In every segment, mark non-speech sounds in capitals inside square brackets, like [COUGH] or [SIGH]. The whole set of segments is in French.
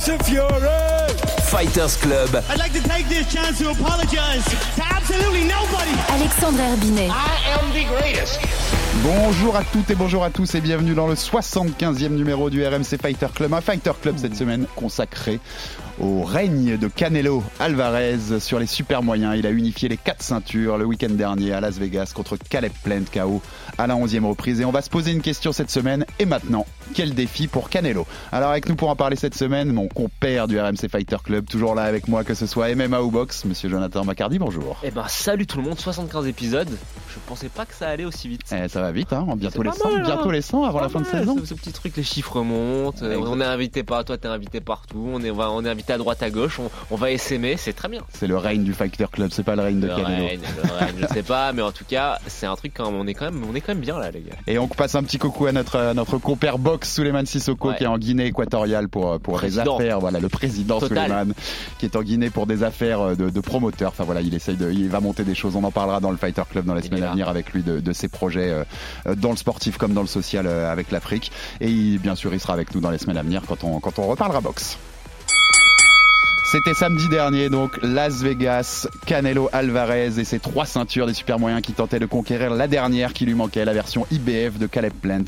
Fury. Fighters Club. I'd like to take this chance to apologize to absolutely nobody. Alexandre Herbinet. I am the greatest. Bonjour à toutes et bonjour à tous et bienvenue dans le 75e numéro du RMC Fighter Club. Un Fighter Club cette semaine consacré au règne de Canelo Alvarez sur les super moyens. Il a unifié les quatre ceintures le week-end dernier à Las Vegas contre Caleb Plant KO à la 11e reprise. Et on va se poser une question cette semaine. Et maintenant, quel défi pour Canelo? Alors avec nous pour en parler cette semaine, mon compère du RMC Fighter Club, toujours là avec moi, que ce soit MMA ou box, monsieur Jonathan Macardy, bonjour. Eh ben salut tout le monde, 75 épisodes. Je pensais pas que ça allait aussi vite. Eh, ça va vite, hein bientôt, les pas 100, mal, hein. bientôt les 100 avant la fin de saison. Ce, ce petit truc, les chiffres montent. euh, on est invité par toi, t'es invité partout. On est, on est invité à droite, à gauche. On, on va essaimer, c'est très bien. C'est le règne du Fighter Club, c'est pas le règne de Le Canelo. règne, le règne, je sais pas, mais en tout cas, c'est un truc quand même. On est quand même, on est quand même bien là, les gars. Et on passe un petit coucou à notre, à notre compère box Suleiman Sissoko Ouais. qui est en Guinée équatoriale pour, pour des affaires. Voilà, le président Total. Suleiman qui est en Guinée pour des affaires de, de promoteur. Enfin voilà, il essaye de, il va monter des choses. On en parlera dans le Fighter Club dans les Il semaines à venir avec lui de, de ses projets euh, euh, dans le sportif comme dans le social euh, avec l'Afrique. Et il- bien sûr, il sera avec nous dans les semaines à venir quand on, quand on reparlera boxe. C'était samedi dernier, donc Las Vegas, Canelo Alvarez et ses trois ceintures des super moyens qui tentaient de conquérir la dernière qui lui manquait, la version IBF de Caleb Plant.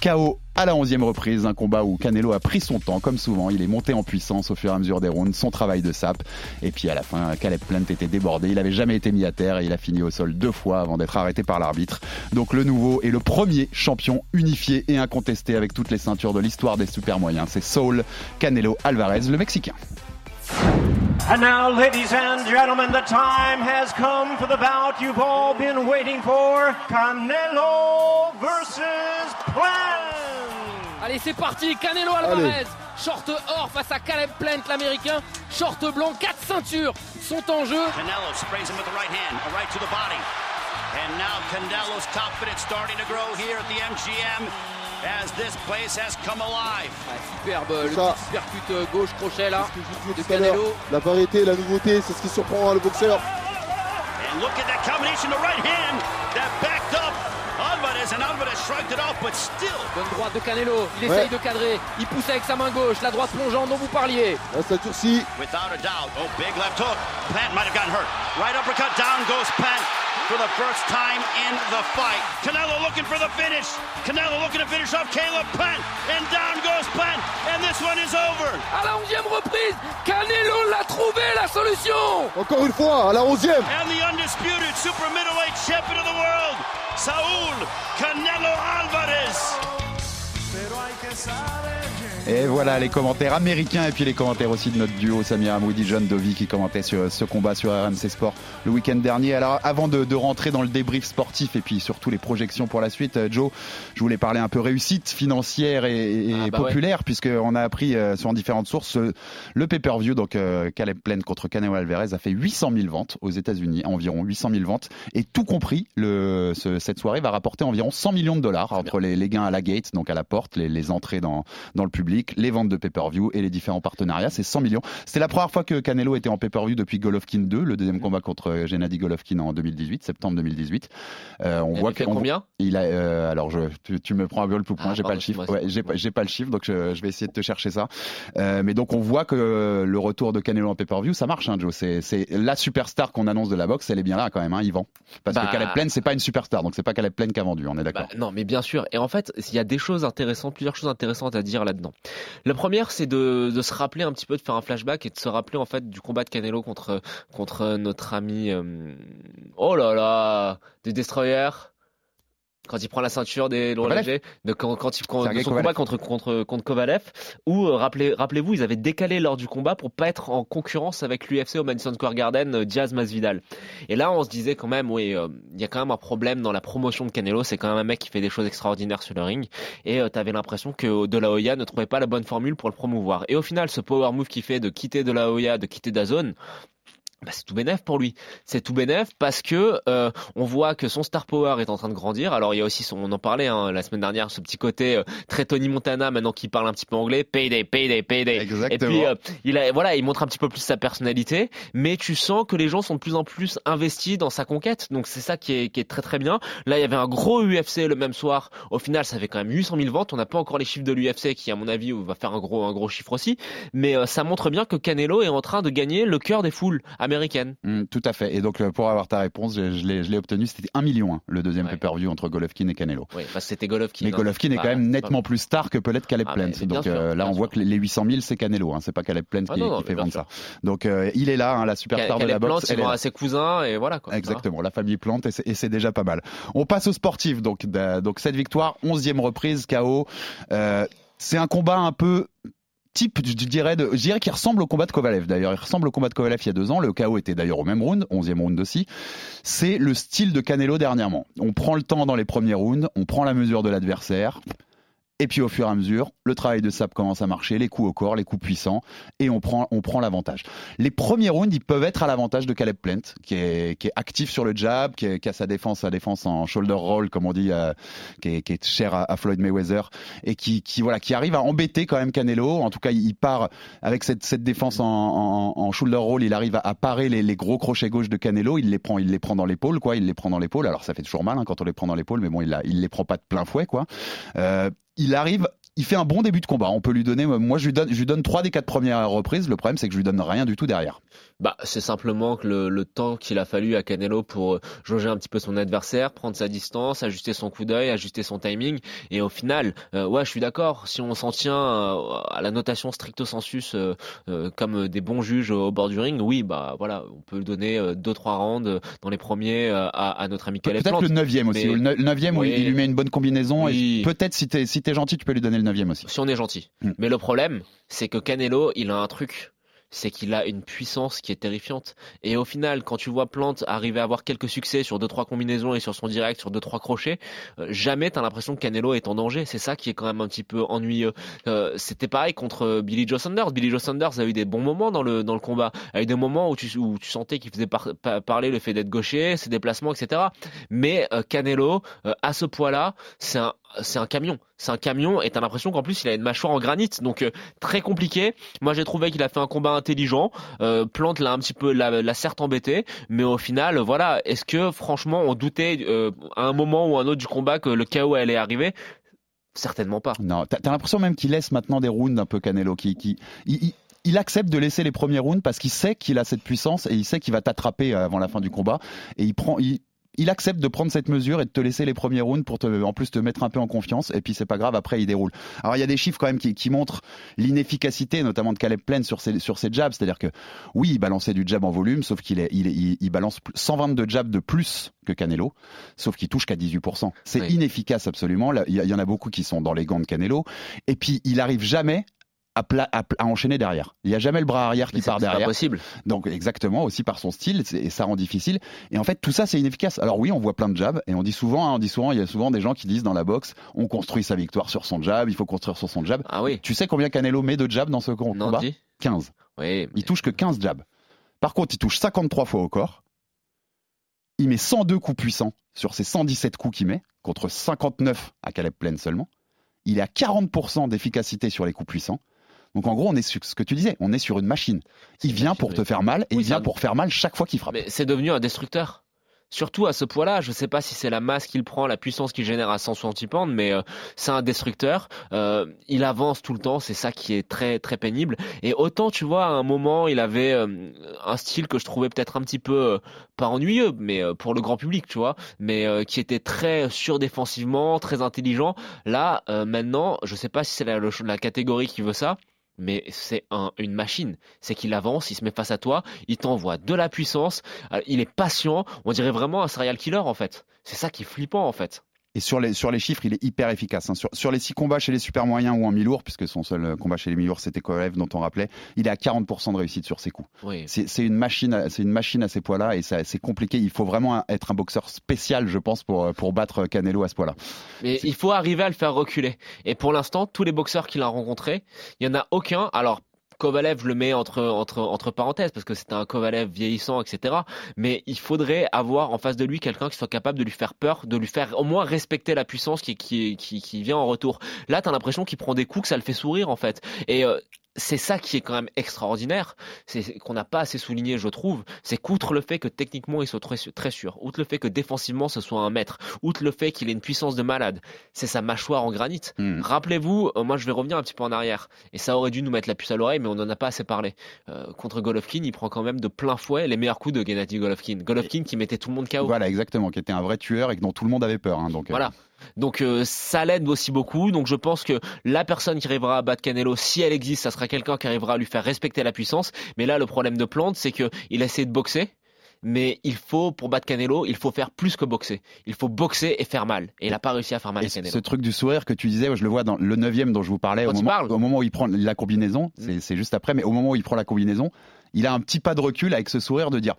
KO à la onzième reprise, un combat où Canelo a pris son temps, comme souvent. Il est monté en puissance au fur et à mesure des rounds, son travail de sape. Et puis à la fin, Caleb Plant était débordé. Il avait jamais été mis à terre et il a fini au sol deux fois avant d'être arrêté par l'arbitre. Donc le nouveau et le premier champion unifié et incontesté avec toutes les ceintures de l'histoire des super moyens. C'est Saul Canelo Alvarez, le Mexicain. And now, ladies and gentlemen, the time has come for the bout you've all been waiting for. Canelo versus Plant. Allez, c'est parti, Canelo Alvarez. Short or face à Caleb Plant, l'américain. Short blanc, quatre ceintures sont en jeu. Canelo sprays him with the right hand, a right to the body. And now Canelo's is starting to grow here at the MGM as this place has come alive. Ah, superbe, le Ça. petit supercut euh, gauche crochet là de Canelo. la variété, la nouveauté, c'est ce qui surprend le boxeur. And look at that combination, the right hand that backed up Alvarez, and Alvarez shrugged it off, but still. Bonne droite de Canelo, il Ouais. essaye de cadrer, il pousse avec sa main gauche, la droite plongeante dont vous parliez. Là, ça durcit. Without a doubt. Oh, big left hook. Plant might have gotten hurt. Right uppercut. Down goes Plant for the first time in the fight. Canelo looking for the finish. Canelo looking to finish off Caleb Plant. And down goes Plant. And this one is over. À la onzième reprise, Canelo l'a trouvé la solution. Encore une fois, à la 11e. And the undisputed super middleweight champion of the world, Saul Canelo Alvarez. Et voilà les commentaires américains et puis les commentaires aussi de notre duo Samir Amoudi, John Dovi qui commentait sur ce combat sur RMC Sport le week-end dernier. Alors avant de, de rentrer dans le débrief sportif et puis surtout les projections pour la suite, euh, Joe, je voulais parler un peu réussite financière et, et Ah, bah populaire puisqu'on a appris euh, sur différentes sources euh, le pay-per-view. Donc euh, Caleb Plant contre Canelo Alvarez a fait 800 000 ventes aux États-Unis, environ 800 000 ventes. Et tout compris le, ce- cette soirée va rapporter environ 100 millions de dollars entre les, les gains à la gate donc à la porte, les, les entrées dans dans le public, les ventes de pay-per-view et les différents partenariats. C'est 100 millions. C'était la première fois que Canelo était en pay-per-view depuis Golovkin 2, le deuxième combat contre Gennady Golovkin en 2018, septembre 2018. Euh, on Il voit fait on- combien? il a, euh, alors je, tu, tu me prends un gueule pour point, Ah, j'ai pas le chiffre. Ouais, j'ai pas, pas le chiffre, donc je, je vais essayer de te chercher ça. Euh, mais donc on voit que le retour de Canelo en pay-per-view, ça marche, hein, Joe. C'est, la superstar qu'on annonce de la boxe, elle est bien là quand même, hein, Yvan. Parce Bah. que Caleb Plant, c'est pas une superstar, donc c'est pas Caleb Plant qui a vendu, on est d'accord. Bah, non, mais bien sûr. Et en fait, il y a des choses intéressantes, plusieurs choses intéressantes à dire là-dedans. La première, c'est de, se rappeler un petit peu, de faire un flashback et de se rappeler en fait du combat de Canelo contre contre notre ami. euh, Oh là là, des destroyers. Quand il prend la ceinture des lourds légers, de quand, quand il prend Sergei de son Kovalev. combat contre contre contre Kovalev, où euh, rappelez rappelez-vous, ils avaient décalé lors du combat pour pas être en concurrence avec l'UFC au Madison Square Garden, euh, Diaz Masvidal. Et là, on se disait quand même, oui, euh, il y a quand même un problème dans la promotion de Canelo. C'est quand même un mec qui fait des choses extraordinaires sur le ring, et t'avais l'impression que De La Hoya ne trouvait pas la bonne formule pour le promouvoir. Et au final, ce power move qu'il fait de quitter De La Hoya, de quitter Dazone. Bah, c'est tout bénef pour lui. C'est tout bénef parce que euh, on voit que son star power est en train de grandir. Alors il y a aussi son, on en parlait hein, la semaine dernière, ce petit côté euh, très Tony Montana maintenant qu'il parle un petit peu anglais, payday, payday, payday. Exactement. Et puis euh, il a, voilà, il montre un petit peu plus sa personnalité, mais tu sens que les gens sont de plus en plus investis dans sa conquête. Donc c'est ça qui est, qui est très très bien. Là il y avait un gros UFC le même soir. Au final ça fait quand même 800 000 ventes. On n'a pas encore les chiffres de l'UFC qui à mon avis va faire un gros un gros chiffre aussi, mais euh, ça montre bien que Canelo est en train de gagner le cœur des foules américaines. Mm, tout à fait. Et donc, euh, pour avoir ta réponse, je, je l'ai obtenu. C'était 1 million, hein, le deuxième Ouais. pay-per-view entre Golovkin et Canelo. Oui, bah, c'était Golovkin. Mais hein. Golovkin est Bah, quand même nettement pas- plus star que peut l'être Caleb Ah, Plant. Donc sûr, euh, là, on voit que les- les 800 000, c'est Canelo. Hein, c'est pas Caleb Plant Ah qui, non, non, qui mais fait vendre sûr. ça. Donc euh, il est là, hein, la superstar de la boxe. Plant, là. à ses cousins et voilà quoi. Exactement, la famille Plante et c'est- déjà pas mal. On passe au sportif, donc, cette victoire, 11e reprise, KO. Euh, c'est un combat un peu type, je dirais, de, je ressemble au combat de Kovalev. D'ailleurs, il ressemble au combat de Kovalev il y a deux ans. Le KO était d'ailleurs au même round, 11e round aussi. C'est le style de Canelo dernièrement. On prend le temps dans les premiers rounds, on prend la mesure de l'adversaire. Et puis au fur et à mesure, le travail de sap commence à marcher, les coups au corps, les coups puissants, et on prend, on prend l'avantage. Les premiers rounds, ils peuvent être à l'avantage de Caleb Plant, qui est, qui est actif sur le jab, qui, est- qui a sa défense, sa défense en shoulder roll, comme on dit, euh, qui, est, qui est cher à, Floyd Mayweather, et qui, qui, voilà, qui arrive à embêter quand même Canelo. En tout cas, il part avec cette, cette défense en, en, en shoulder roll, il arrive à, à parer les, les gros crochets gauche de Canelo. Il les prend, il les prend dans l'épaule, quoi. Il les prend dans l'épaule. Alors ça fait toujours mal hein, quand on les prend dans l'épaule, mais bon, il, la- il les prend pas de plein fouet, quoi. Euh, il arrive, il fait un bon début de combat. On peut lui donner, moi je lui donne, je lui donne trois des quatre premières reprises. Le problème c'est que je lui donne rien du tout derrière. Bah, c'est simplement que le, le temps qu'il a fallu à Canelo pour euh, jauger un petit peu son adversaire, prendre sa distance, ajuster son coup d'œil, ajuster son timing. Et au final, euh, ouais, je suis d'accord. Si on s'en tient euh, à la notation stricto sensus, euh, euh, comme des bons juges au bord du ring, oui, bah voilà, on peut donner euh, deux trois rounds euh, dans les premiers euh, à, à notre ami Caleb Peut-être le neuvième aussi. Mais- Le ne- le neuvième où il lui met une bonne combinaison. Oui. Et peut-être si t'es si t'es gentil, tu peux lui donner le aussi. si on est gentil. Mm. Mais le problème, c'est que Canelo, il a un truc. C'est qu'il a une puissance qui est terrifiante. Et au final, quand tu vois Plante arriver à avoir quelques succès sur deux trois combinaisons et sur son direct, sur deux trois crochets, euh, jamais t'as l'impression que Canelo est en danger. C'est ça qui est quand même un petit peu ennuyeux. Euh, C'était pareil contre Billy Joe Saunders. Billy Joe Saunders a eu des bons moments dans le dans le combat. A eu des moments où tu où tu sentais qu'il faisait par- pa- parler le fait d'être gaucher, ses déplacements, etc. Mais euh, Canelo, euh, à ce poids-là, c'est un c'est un camion. C'est un camion et t'as l'impression qu'en plus il a une mâchoire en granit. Donc euh, très compliqué. Moi j'ai trouvé qu'il a fait un combat intelligent. Euh, Plante l'a un petit peu, l'a, l'a certes embêté, mais au final, voilà. Est-ce que franchement on doutait euh, à un moment ou à un autre du combat que le chaos allait arriver? Certainement pas. Non, t'as l'impression même qu'il laisse maintenant des rounds un peu Canelo, qui, qui il, il- accepte de laisser les premiers rounds parce qu'il sait qu'il a cette puissance et il sait qu'il va t'attraper avant la fin du combat et il prend, il, il accepte de prendre cette mesure et de te laisser les premiers rounds pour te, en plus te mettre un peu en confiance et puis c'est pas grave après il déroule. Alors il y a des chiffres quand même qui, qui montrent l'inefficacité notamment de Caleb Plant sur ses sur ses jabs, c'est-à-dire que oui il balançait du jab en volume sauf qu'il est, il, il, il balance 122 jabs de plus que Canelo, sauf qu'il touche qu'à 18%. C'est Oui. inefficace absolument. Là, il y en a beaucoup qui sont dans les gants de Canelo et puis il arrive jamais à, à enchaîner derrière. Il y a jamais le bras arrière qui Mais c'est, part c'est derrière. possible. Donc exactement aussi par son style c'est- et ça rend difficile. Et en fait tout ça c'est inefficace. Alors oui on voit plein de jabs et on dit souvent, hein, on dit souvent il y a souvent des gens qui disent dans la boxe on construit sa victoire sur son jab, il faut construire sur son jab. Ah oui. Tu sais combien Canelo met de jabs dans ce Non, combat dis. 15. Oui. Il touche que 15 jabs. Par contre il touche 53 fois au corps. Il met 102 coups puissants sur ses 117 coups qu'il met contre 59 à Caleb Plain seulement. Il est à 40% d'efficacité sur les coups puissants. Donc en gros, on est sur ce que tu disais, on est sur une machine. Il vient machine, pour oui. te faire mal et Oui, il vient pour faire mal chaque fois qu'il frappe. Mais c'est devenu un destructeur. Surtout à ce poids-là, je sais pas si c'est la masse qu'il prend, la puissance qu'il génère à 160 pounds, mais euh, c'est un destructeur. Euh, il avance tout le temps, c'est ça qui est très très pénible. Et autant tu vois, à un moment, il avait euh, un style que je trouvais peut-être un petit peu euh, pas ennuyeux, mais euh, pour le grand public, tu vois, mais euh, qui était très surdéfensivement, très intelligent. Là, euh, maintenant, je sais pas si c'est la catégorie qui veut ça. Mais c'est un, une machine. C'est qu'il avance, il se met face à toi, il t'envoie de la puissance, euh, il est patient. On dirait vraiment un serial killer en fait. C'est ça qui est flippant en fait. Et sur les, sur les chiffres, il est hyper efficace. hein. Sur, sur les six combats chez les super moyens ou en mi-lourd, puisque son seul euh, combat chez les mi-lourds c'était Kovalev dont on rappelait, il est à 40% de réussite sur ses coups. Oui. C'est une machine, à- c'est une machine à ces poids-là et ça- c'est compliqué. Il faut vraiment être un boxeur spécial, je pense, pour, euh, pour battre Canelo à ce poids-là. Mais il faut arriver à le faire reculer. Et pour l'instant, tous les boxeurs qu'il a rencontrés, il y en a aucun. Alors. Kovalev, le met entre, entre, entre parenthèses parce que c'est un Kovalev vieillissant, etc. Mais il faudrait avoir en face de lui quelqu'un qui soit capable de lui faire peur, de lui faire au moins respecter la puissance qui, qui, qui, qui vient en retour. Là, t'as l'impression qu'il prend des coups, que ça le fait sourire en fait. Et euh, c'est ça qui est quand même extraordinaire, c'est qu'on n'a pas assez souligné, je trouve, c'est qu'outre le fait que techniquement il soit très, sûr- très sûr, outre le fait que défensivement ce soit un maître, outre le fait qu'il ait une puissance de malade, c'est sa mâchoire en granit. Hmm. Rappelez-vous, euh, moi je vais revenir un petit peu en arrière, et ça aurait dû nous mettre la puce à l'oreille, mais on n'en a pas assez parlé. Euh, contre Golovkin, il prend quand même de plein fouet les meilleurs coups de Gennady Golovkin. Golovkin qui mettait tout le monde KO. Voilà, exactement, qui était un vrai tueur et dont tout le monde avait peur. hein, donc, euh, Voilà. Donc euh, ça l'aide aussi beaucoup. Donc je pense que la personne qui arrivera à battre Canelo, si elle existe, ça sera quelqu'un qui arrivera à lui faire respecter la puissance. Mais là, le problème de Plante, c'est que il a essayé de boxer. Mais il faut, pour battre Canelo, il faut faire plus que boxer. Il faut boxer et faire mal. Et il n'a pas réussi à faire mal Et à ce Canelo. ce truc du sourire que tu disais, je le vois dans le neuvième dont je vous parlais, au Quand moment, au moment où il prend la combinaison, c'est c'est juste après, mais au moment où il prend la combinaison, il a un petit pas de recul avec ce sourire de dire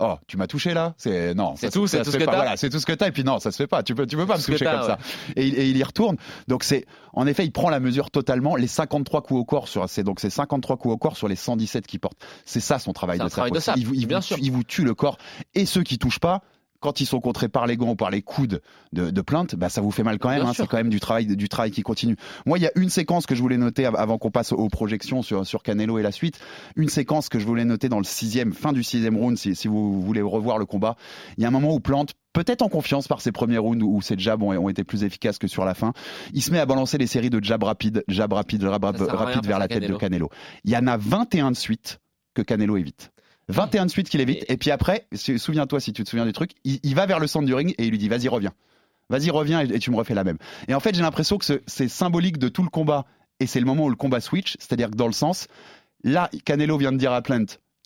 Oh, tu m'as touché là C'est non, C'est ça- tout, ça c'est tout ce que t'as Voilà, c'est tout ce que t'as. Et puis non, ça se fait pas. Tu peux, tu peux pas me toucher comme ça. Et, il- et il y retourne. Donc c'est, en effet, il prend la mesure totalement. Les 53 coups au corps sur, c'est donc c'est 53 coups au corps sur les 117 qu'il porte. C'est ça son travail de travail de sape, Il, vous- il bien vous, sûr. il vous tue le corps. Et ceux qui touchent pas. Quand ils sont contrés par les gants ou par les coudes de, de plainte, bah ça vous fait mal quand même. Hein. c'est quand même du travail, du travail qui continue. Moi, il y a une séquence que je voulais noter av- avant qu'on passe aux projections sur, sur Canelo et la suite. Une séquence que je voulais noter dans le sixième, fin du sixième round, si, si vous voulez revoir le combat. Il y a un moment où Plante, peut-être en confiance par ses premiers rounds où ses jabs ont, été plus efficaces que sur la fin, il se met à balancer les séries de jabs rapides, jabs rapides, jabs rapides vers la tête de Canelo. Canelo. Il y en a 21 de suite que Canelo évite. 21 de suite qu'il évite. Et puis après, souviens-toi si tu te souviens du truc, il, il va vers le centre du ring et il lui dit vas-y reviens. Vas-y reviens et, et tu me refais la même. Et en fait j'ai l'impression que ce- c'est symbolique de tout le combat et c'est le moment où le combat switch, c'est-à-dire que dans le sens, là Canelo vient de dire à Plant,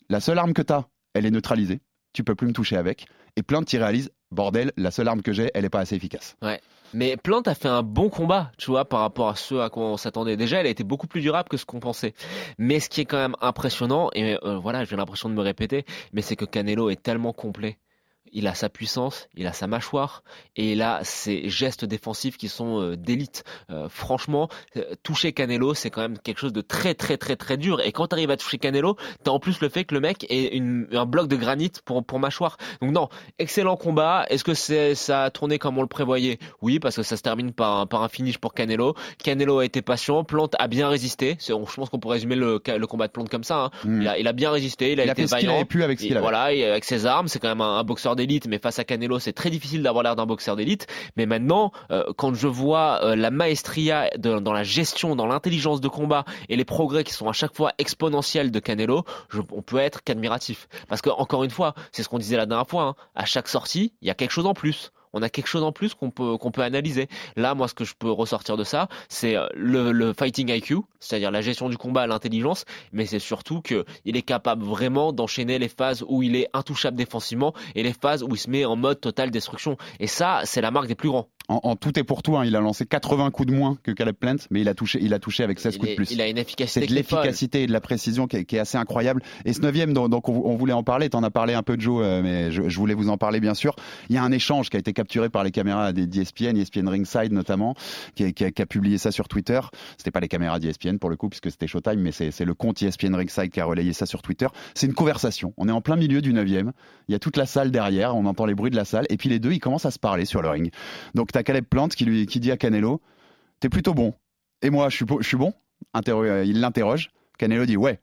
la seule arme que t'as, elle est neutralisée, tu peux plus me toucher avec. Et Plant il réalise, bordel, la seule arme que j'ai, elle est pas assez efficace. Ouais. Mais Plante a fait un bon combat, tu vois, par rapport à ce à quoi on s'attendait. Déjà, elle a été beaucoup plus durable que ce qu'on pensait. Mais ce qui est quand même impressionnant, et euh, voilà, j'ai l'impression de me répéter, mais c'est que Canelo est tellement complet. Il a sa puissance, il a sa mâchoire, et il a ses gestes défensifs qui sont euh, d'élite. Euh, franchement, euh, toucher Canelo, c'est quand même quelque chose de très très très très dur. Et quand tu arrives à toucher Canelo, t'as en plus le fait que le mec ait une, un bloc de granit pour, pour mâchoire. Donc non, excellent combat. Est-ce que c'est ça a tourné comme on le prévoyait? Oui, parce que ça se termine par un, par un finish pour Canelo. Canelo a été patient, Plante a bien résisté. C'est- on- Je pense qu'on pourrait résumer le, le combat de Plante comme ça. hein. Mm. Il, a, il a bien résisté, il a Il a été ce qu'il vaillant. avait pu avec ce Et qu'il avait. Voilà, avec ses armes, c'est quand même un, un boxeur mais face à Canelo, c'est très difficile d'avoir l'air d'un boxeur d'élite. Mais maintenant, euh, quand je vois euh, la maestria dans la gestion, dans l'intelligence de combat et les progrès qui sont à chaque fois exponentiels de Canelo, je- on peut être qu'admiratif. Parce que encore une fois, c'est ce qu'on disait la dernière fois, hein, à chaque sortie, il y a quelque chose en plus. On a quelque chose en plus qu'on peut qu'on peut analyser. Là, moi, ce que je peux ressortir de ça, c'est euh, le, le fighting IQ, c'est-à-dire la gestion du combat, l'intelligence, mais c'est surtout que il est capable vraiment d'enchaîner les phases où il est intouchable défensivement et les phases où il se met en mode totale destruction. Et ça, c'est la marque des plus grands. En, en tout et pour tout, hein, il a lancé 80 coups de moins que Caleb Plant, mais il a touché, il a touché avec 16 Il, coups de plus. il a une C'est efficacité de qui est folle. l'efficacité et de la précision qui est, qui est assez incroyable. Et ce neuvième, donc, donc on, on voulait en parler, t'en as parlé un peu Joe, euh, mais je, je voulais vous en parler bien sûr. Il y a un échange qui a été capturé par les caméras des- d'ESPN, ESPN Ringside notamment, qui, a- qui a, qui a publié ça sur Twitter. C'était pas les caméras d'ESPN pour le coup, puisque c'était Showtime, mais c'est c'est le compte ESPN Ringside qui a relayé ça sur Twitter. C'est une conversation. On est en plein milieu du neuvième. Il y a toute la salle derrière, on entend les bruits de la salle, et puis les deux, ils commencent à se parler sur le ring. Donc Caleb Plant qui lui qui dit à Canelo, t'es plutôt bon. Et moi, je suis, je suis bon? Euh, Il l'interroge. Canelo dit ouais.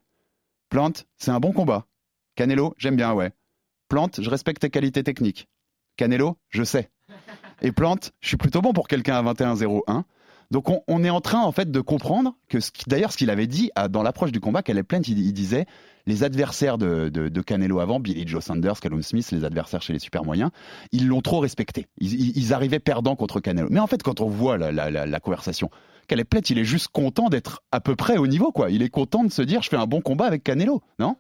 Plante, c'est un bon combat. Canelo, j'aime bien, ouais. Plante, je respecte tes qualités techniques. Canelo, je sais. Et Plante, je suis plutôt bon pour quelqu'un à 21-0-1. Donc on, on est en train en fait de comprendre que d'ailleurs ce qu'il avait dit à- dans l'approche du combat, Caleb Plant, il, il disait les adversaires de, de- Canelo avant, Billy Joe Sanders, Callum Smith, les adversaires chez les super moyens, ils l'ont trop respecté. Ils, arrivaient perdants contre Canelo. Mais en fait, quand on voit la, conversation, Caleb Plant, il est juste content d'être à peu près au niveau, quoi. Il est content de se dire, je fais un bon combat avec Canelo, non?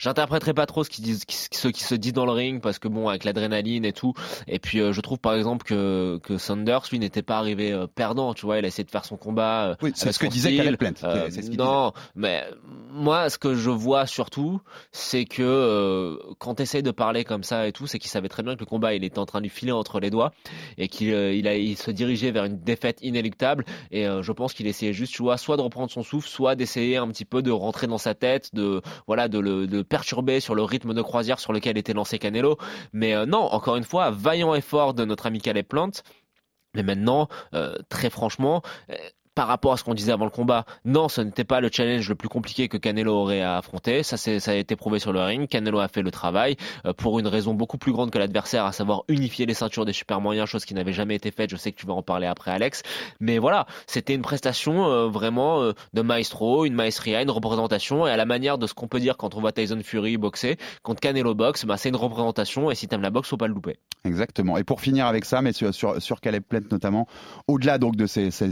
J'interpréterai pas trop ce qui disent, ce qui se dit dans le ring parce que bon, avec l'adrénaline et tout. Et puis euh, je trouve par exemple que que Sanders lui n'était pas arrivé euh, perdant, tu vois, il a essayé de faire son combat. euh, Oui, c'est ce que disait. Caleb Plant. Euh, ce non, mais moi, ce que je vois surtout, c'est que euh, quand tu essayes de parler comme ça et tout, c'est qu'il savait très bien que le combat, il était en train de lui filer entre les doigts et qu'il euh, il a, il se dirigeait vers une défaite inéluctable. Et euh, je pense qu'il essayait juste, tu vois, soit de reprendre son souffle, soit d'essayer un petit peu de rentrer dans sa tête, de voilà, de le de le perturber sur le rythme de croisière sur lequel était lancé Canelo. Mais euh, non, encore une fois, vaillant effort de notre ami Caleb Plant. Mais maintenant, euh, très franchement, euh, par rapport à ce qu'on disait avant le combat, non, ce n'était pas le challenge le plus compliqué que Canelo aurait à affronter. Ça, ça a été prouvé sur le ring. Canelo a fait le travail euh, pour une raison beaucoup plus grande que l'adversaire, à savoir unifier les ceintures des super moyens, chose qui n'avait jamais été faite. Je sais que tu vas en parler après, Alex. Mais voilà, c'était une prestation euh, vraiment euh, de maestro, une maestria, une représentation. Et à la manière de ce qu'on peut dire quand on voit Tyson Fury boxer, quand Canelo boxe, bah, c'est une représentation. Et si t'aimes la boxe, faut pas le louper. Exactement. Et pour finir avec ça, mais sur, sur, sur Caleb Plant notamment, au-delà donc de ces, ces,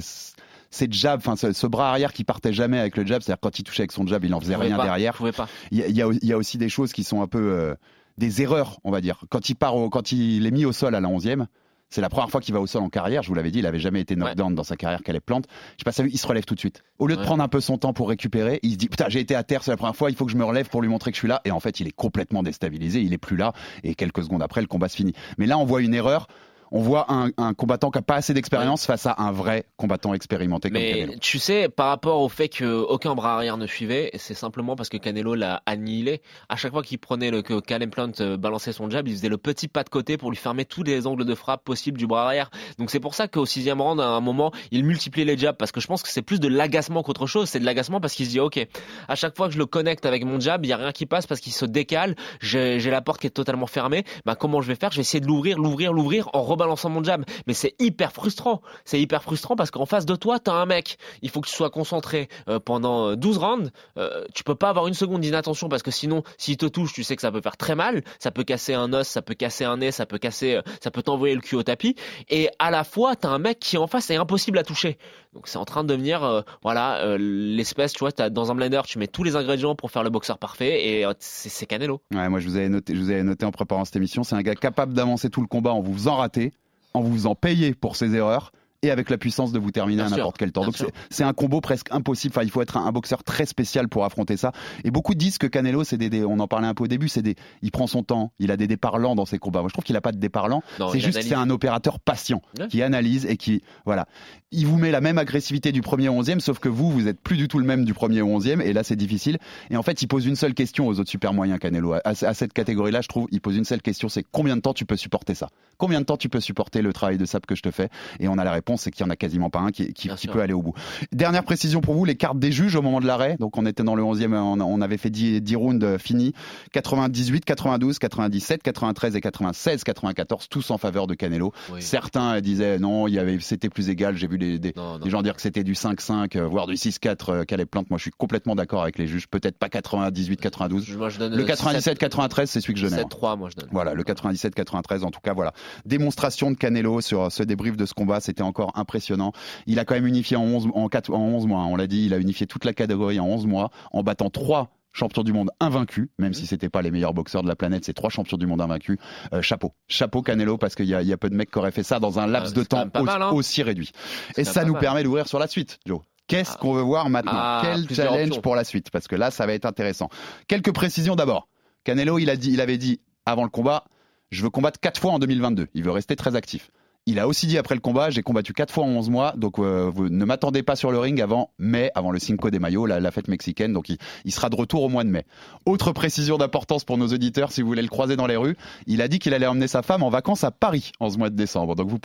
ces jabs, enfin ce, ce bras arrière qui partait jamais avec le jab, c'est-à-dire quand il touchait avec son jab, il en faisait rien pas, derrière. pas. Il y, a- il y a, aussi des choses qui sont un peu euh, des erreurs, on va dire. Quand il part, au- quand il est mis au sol à la 11e, c'est la première fois qu'il va au sol en carrière. Je vous l'avais dit, il avait jamais été knockdown dans sa carrière Caleb Plant. Je sais pas, ça, il se relève tout de suite. Au lieu de Ouais. prendre un peu son temps pour récupérer, il se dit putain, j'ai été à terre, c'est la première fois, il faut que je me relève pour lui montrer que je suis là. Et en fait, il est complètement déstabilisé, il est plus là. Et quelques secondes après, le combat se finit. Mais là, on voit une erreur. On voit un, un combattant qui a pas assez d'expérience face à un vrai combattant expérimenté comme Canelo. Mais tu sais, par rapport au fait qu'aucun bras arrière ne suivait, c'est simplement parce que Canelo l'a annihilé. À chaque fois qu'il prenait le que Caleb Plant euh, balançait son jab, il faisait le petit pas de côté pour lui fermer tous les angles de frappe possibles du bras arrière. Donc c'est pour ça qu'au sixième round, à un moment, il multipliait les jabs parce que je pense que c'est plus de l'agacement qu'autre chose. C'est de l'agacement parce qu'il se dit ok, à chaque fois que je le connecte avec mon jab, il y a rien qui passe parce qu'il se décale. J'ai j'ai la porte qui est totalement fermée. Bah comment je vais faire? Je vais essayer de l'ouvrir, l'ouvrir, l'ouvrir en rebalançant mon jab. Mais c'est hyper frustrant. C'est hyper frustrant parce qu'en face de toi, t'as un mec. Il faut que tu sois concentré euh, pendant euh, 12 rounds. Euh, tu peux pas avoir une seconde d'inattention parce que sinon, s'il te touche, tu sais que ça peut faire très mal. Ça peut casser un os, ça peut casser un nez, ça peut casser, euh, ça peut t'envoyer le cul au tapis. Et à la fois, t'as un mec qui en face est impossible à toucher. Donc c'est en train de devenir, euh, voilà, euh, l'espèce. Tu vois, t'as dans un blender, tu mets tous les ingrédients pour faire le boxeur parfait et euh, c'est Canelo. Ouais, moi je vous avais noté, je vous avais noté en préparant cette émission, c'est un gars capable d'avancer tout le combat en vous faisant rater, en vous faisant payer pour ses erreurs et avec la puissance de vous terminer Bien à n'importe quel temps. Donc c'est- un combo presque impossible. Enfin, il faut être un, un boxeur très spécial pour affronter ça. Et beaucoup disent que Canelo, c'est des, des- on en parlait un peu au début, c'est des, il prend son temps, il a des départs lents dans ses combats. Moi, je trouve qu'il a pas de départ lent. Non, C'est juste c'est un opérateur patient Ouais. qui analyse et qui, voilà, il vous met la même agressivité du premier au onzième, sauf que vous, vous êtes plus du tout le même du premier au onzième, et là c'est difficile. Et en fait, il pose une seule question aux autres super moyens Canelo. À, à cette catégorie-là, je trouve, il pose une seule question, c'est combien de temps tu peux supporter ça? Combien de temps tu peux supporter le travail de sable que je te fais? Et on a la réponse, c'est qu'il y en a quasiment pas un qui, peut aller au bout. Dernière précision pour vous, les cartes des juges au moment de l'arrêt. Donc on était dans le 11e, on, on avait fait 10, 10 rounds euh, finis. 98, 92, 97, 93 et 96, 94, tous en faveur de Canelo. Oui. Certains disaient non, il y avait, c'était plus égal. J'ai vu des, des, Non, non. des gens dire que c'était du 5-5, euh, voire du 6-4 euh, Caleb Plant. Moi, je suis complètement d'accord avec les juges. Peut-être pas 98, 92. Je- moi, je donne Le euh, 97, 93, c'est celui que je donne. 7-3, moi je donne. Voilà, le 97-93, en tout cas, voilà. Démonstration de Canelo sur ce débrief de ce combat, c'était encore impressionnant. Il a quand même unifié en 11, en 4, en 11 mois, hein. on l'a dit, il a unifié toute la catégorie en 11 mois, en battant trois champions du monde invaincus, même si c'était pas les meilleurs boxeurs de la planète, c'est trois champions du monde invaincus. Euh, chapeau, chapeau Canelo, parce qu'il y a, il y a peu de mecs qui auraient fait ça dans un laps Ah, de temps au- mal, hein. aussi réduit. Et ça nous mal. permet d'ouvrir sur la suite, Joe. Qu'est-ce Ah. qu'on veut voir maintenant? Ah, Quel challenge options. pour la suite? Parce que là, ça va être intéressant. Quelques précisions d'abord. Canelo, il, a dit, il avait dit avant le combat, je veux combattre quatre fois en 2022. Il veut rester très actif. Il a aussi dit après le combat, j'ai combattu quatre fois en 11 mois, donc euh, ne m'attendez pas sur le ring avant mai, avant le Cinco de Mayo, la, fête mexicaine, donc il, sera de retour au mois de mai. Autre précision d'importance pour nos auditeurs, si vous voulez le croiser dans les rues, il a dit qu'il allait emmener sa femme en vacances à Paris en ce mois de décembre. Donc vous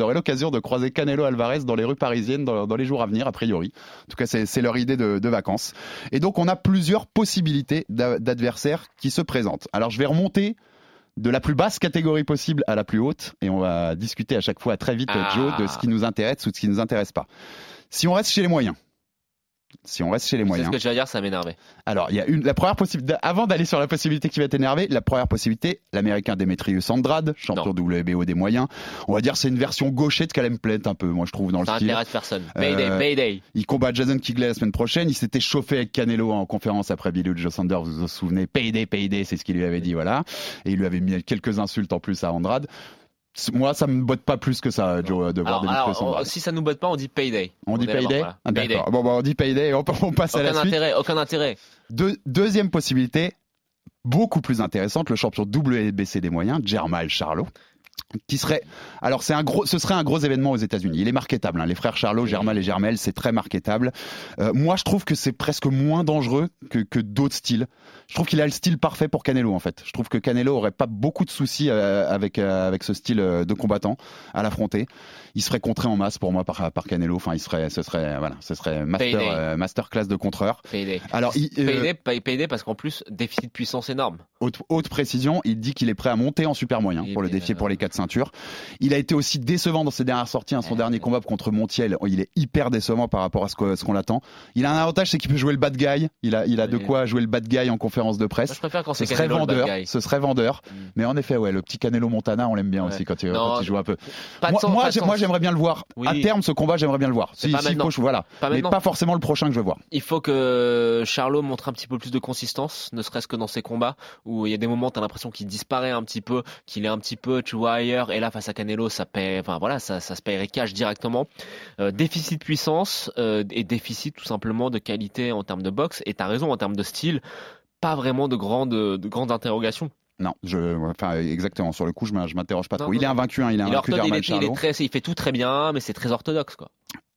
aurez l'occasion de croiser Canelo Alvarez dans les rues parisiennes dans, les jours à venir, a priori. En tout cas, c'est leur idée de, vacances. Et donc on a plusieurs possibilités d'a- d'adversaires qui se présentent. Alors je vais remonter de la plus basse catégorie possible à la plus haute et on va discuter à chaque fois très vite Ah. Joe de ce qui nous intéresse ou de ce qui nous intéresse pas. Si on reste chez les moyens, Si on reste chez les C'est moyens. ce que vas dire, ça m'énervait. Alors, il y a une, la première possibilité, avant d'aller sur la possibilité qui va t'énerver, la première possibilité, l'américain Demetrius Andrade, champion WBO des moyens. On va dire c'est une version gauchée de Calem Plant un peu, moi je trouve dans le Ça style. intéresse personne. Payday, Euh, payday. Il combat Jason Kigley la semaine prochaine. Il s'était chauffé avec Canelo en conférence après Billy Joe Sanders. Vous vous souvenez Payday, payday, c'est ce qu'il lui avait dit, voilà. Et il lui avait mis quelques insultes en plus à Andrade. Moi, ça me botte pas plus que ça, Joe, de voir Alors, Demetrius alors, Andrade. si ça nous botte pas, on dit payday. On dit payday voilà. Ah. D'accord. Bon, bah, on dit payday on, [LAUGHS] on passe à la Aucun suite. intérêt, aucun intérêt. Deux- deuxième possibilité, beaucoup plus intéressante, le champion WBC des moyens, Jermal Charlot alors c'est un gros ce serait un gros événement aux États-Unis. Il est marketable hein. les frères Charlot, Germain et Germel, c'est très marketable. Euh, moi je trouve que c'est presque moins dangereux que, d'autres styles. Je trouve qu'il a le style parfait pour Canelo en fait. Je trouve que Canelo aurait pas beaucoup de soucis euh, avec euh, avec ce style de combattant à l'affronter. Il serait contré en masse pour moi par Canelo, enfin il ce serait voilà, ce serait master master class de contreur. Payday. Alors il, euh, payday, payday parce qu'en plus déficit de puissance énorme. Haute, précision, il dit qu'il est prêt à monter en super moyen pour le défier pour les 4 il a été aussi décevant dans ses dernières sorties. Hein, son eh dernier combat contre Montiel, oh, il est hyper décevant par rapport à ce qu'on qu l'attend. Il a un avantage, c'est qu'il peut jouer le bad guy. Il a, de quoi jouer le bad guy en conférence de presse. Je préfère quand ce serait vendeur. Ce serait vendeur. Mm. Mais en effet, ouais, le petit Canelo Montana, on l'aime bien aussi quand il, joue un peu. moi, moi, j'aimerais bien le voir. À terme, ce combat, j'aimerais bien le voir. Si, pas si coach, voilà. Pas mais pas forcément le prochain que je veux voir. Il faut que Charlot montre un petit peu plus de consistance, ne serait-ce que dans ses combats où il y a des moments, t'as l'impression qu'il disparaît un petit peu, qu'il est un petit peu, tu vois, et là, face à Canelo, ça paie, enfin voilà, ça, ça se paierait cash directement. Euh, déficit de puissance, euh, et déficit tout simplement de qualité en termes de boxe, et t'as raison, en termes de style, pas vraiment de grandes, de grandes interrogations. Non, je, enfin, exactement. Sur le coup, je m'in- je m'interroge pas Non, trop. non, Il est invaincu, hein, il est, invaincu orthodoxe, il, Jermel est, il est Charlo. très, il fait tout très bien, mais c'est très orthodoxe, quoi.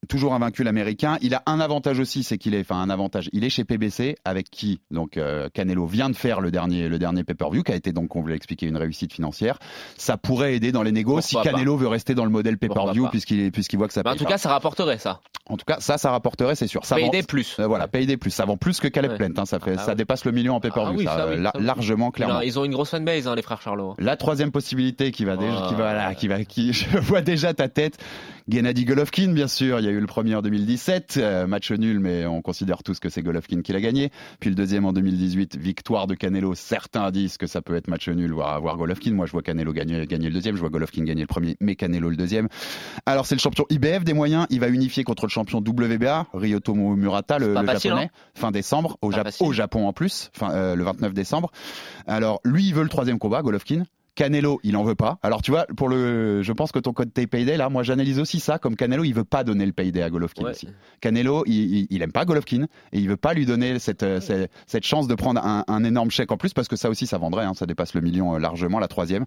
Toujours invaincu l'américain. Il a un avantage aussi, c'est qu'il est, enfin un avantage. Il est chez PBC avec qui donc euh, Canelo vient de faire le dernier le dernier pay-per-view qui a été donc qu'on voulait expliquer une réussite financière. Ça pourrait aider dans les négos si Canelo veut rester dans le modèle pay-per-view puisqu'il puisqu'il voit que ça. Mais en paye tout pas. cas, ça rapporterait ça. en tout cas, ça, ça rapporterait, c'est sûr. Ça vend- plus. euh, voilà, Payday plus. Ça vend plus que Caleb Ouais. Plant. hein, ça fait, Ah ça oui. dépasse le million en pay-per-view. Ah oui, ça, ça oui, la- ça oui. largement, clairement. Ils ont une grosse fanbase, hein, les frères Charlot. La troisième possibilité qui va déjà, qui va, voilà, qui va, qui, [LAUGHS] je vois déjà ta tête. Gennady Golovkin, bien sûr. Il y a eu le premier en 2017, euh, match nul, mais on considère tous que c'est Golovkin qui l'a gagné. Puis le deuxième en 2018, victoire de Canelo. Certains disent que ça peut être match nul, voire, voire Golovkin. Moi, je vois Canelo gagner, gagner le deuxième. Je vois Golovkin gagner le premier, mais Canelo le deuxième. Alors, c'est le champion IBF des moyens. Il va unifier contre le champion WBA, Ryoto Murata, le, pas le facile, japonais, fin décembre, au, Pas Jap- facile. au Japon en plus, fin, euh, le 29 décembre. Alors, lui, il veut le troisième combat, Golovkin. Canelo, il en veut pas. Alors tu vois, pour le, je pense que ton code payday là, moi j'analyse aussi ça comme Canelo, il veut pas donner le payday à Golovkin Ouais. aussi. Canelo, il, il, il aime pas Golovkin et il veut pas lui donner cette, euh, cette, cette chance de prendre un, un énorme chèque en plus parce que ça aussi ça vendrait, hein, ça dépasse le million euh, largement la troisième.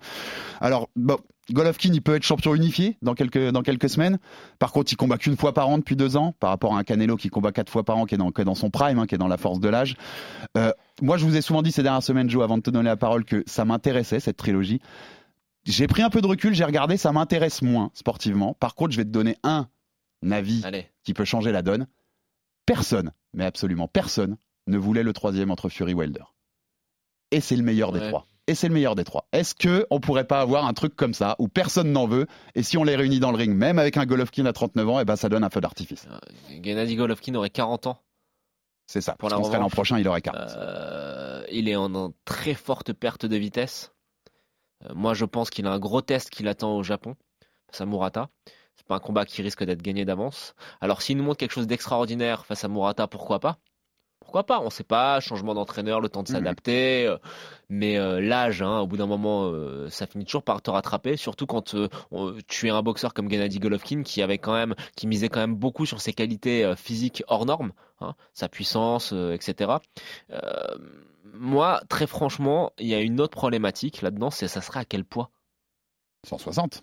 Alors bon, Golovkin, il peut être champion unifié dans quelques dans quelques semaines. Par contre, il combat qu'une fois par an depuis deux ans, par rapport à un Canelo qui combat quatre fois par an, qui est dans, qui est dans son prime, hein, qui est dans la force de l'âge. Euh, moi, je vous ai souvent dit ces dernières semaines, Joe, avant de te donner la parole, que ça m'intéressait cette trilogie. J'ai pris un peu de recul, j'ai regardé, ça m'intéresse moins sportivement. Par contre, je vais te donner un avis Allez. qui peut changer la donne. Personne, mais absolument personne, ne voulait le troisième entre Fury et Wilder. Et c'est le meilleur des trois. Et c'est le meilleur des trois. Est-ce que on pourrait pas avoir un truc comme ça où personne n'en veut et si on les réunit dans le ring, même avec un Golovkin à 39 ans, et ben ça donne un feu d'artifice. Euh, Gennady Golovkin aurait 40 ans. C'est ça. Pour la l'an prochain, il aurait 40. Euh, il est en, en très forte perte de vitesse. Euh, moi, je pense qu'il a un gros test qui l'attend au Japon, face à Murata. C'est pas un combat qui risque d'être gagné d'avance. Alors, s'il nous montre quelque chose d'extraordinaire face à Murata, pourquoi pas? Pourquoi pas On sait pas. Changement d'entraîneur, le temps de Mhm. s'adapter. euh, mais euh, l'âge, hein, au bout d'un moment, euh, ça finit toujours par te rattraper. Surtout quand euh, tu es un boxeur comme Gennady Golovkin, qui avait quand même, qui misait quand même beaucoup sur ses qualités physiques hors normes, hein, sa puissance, etc. Moi, très franchement, il y a une autre problématique là-dedans, c'est ça serait à quel poids? 160.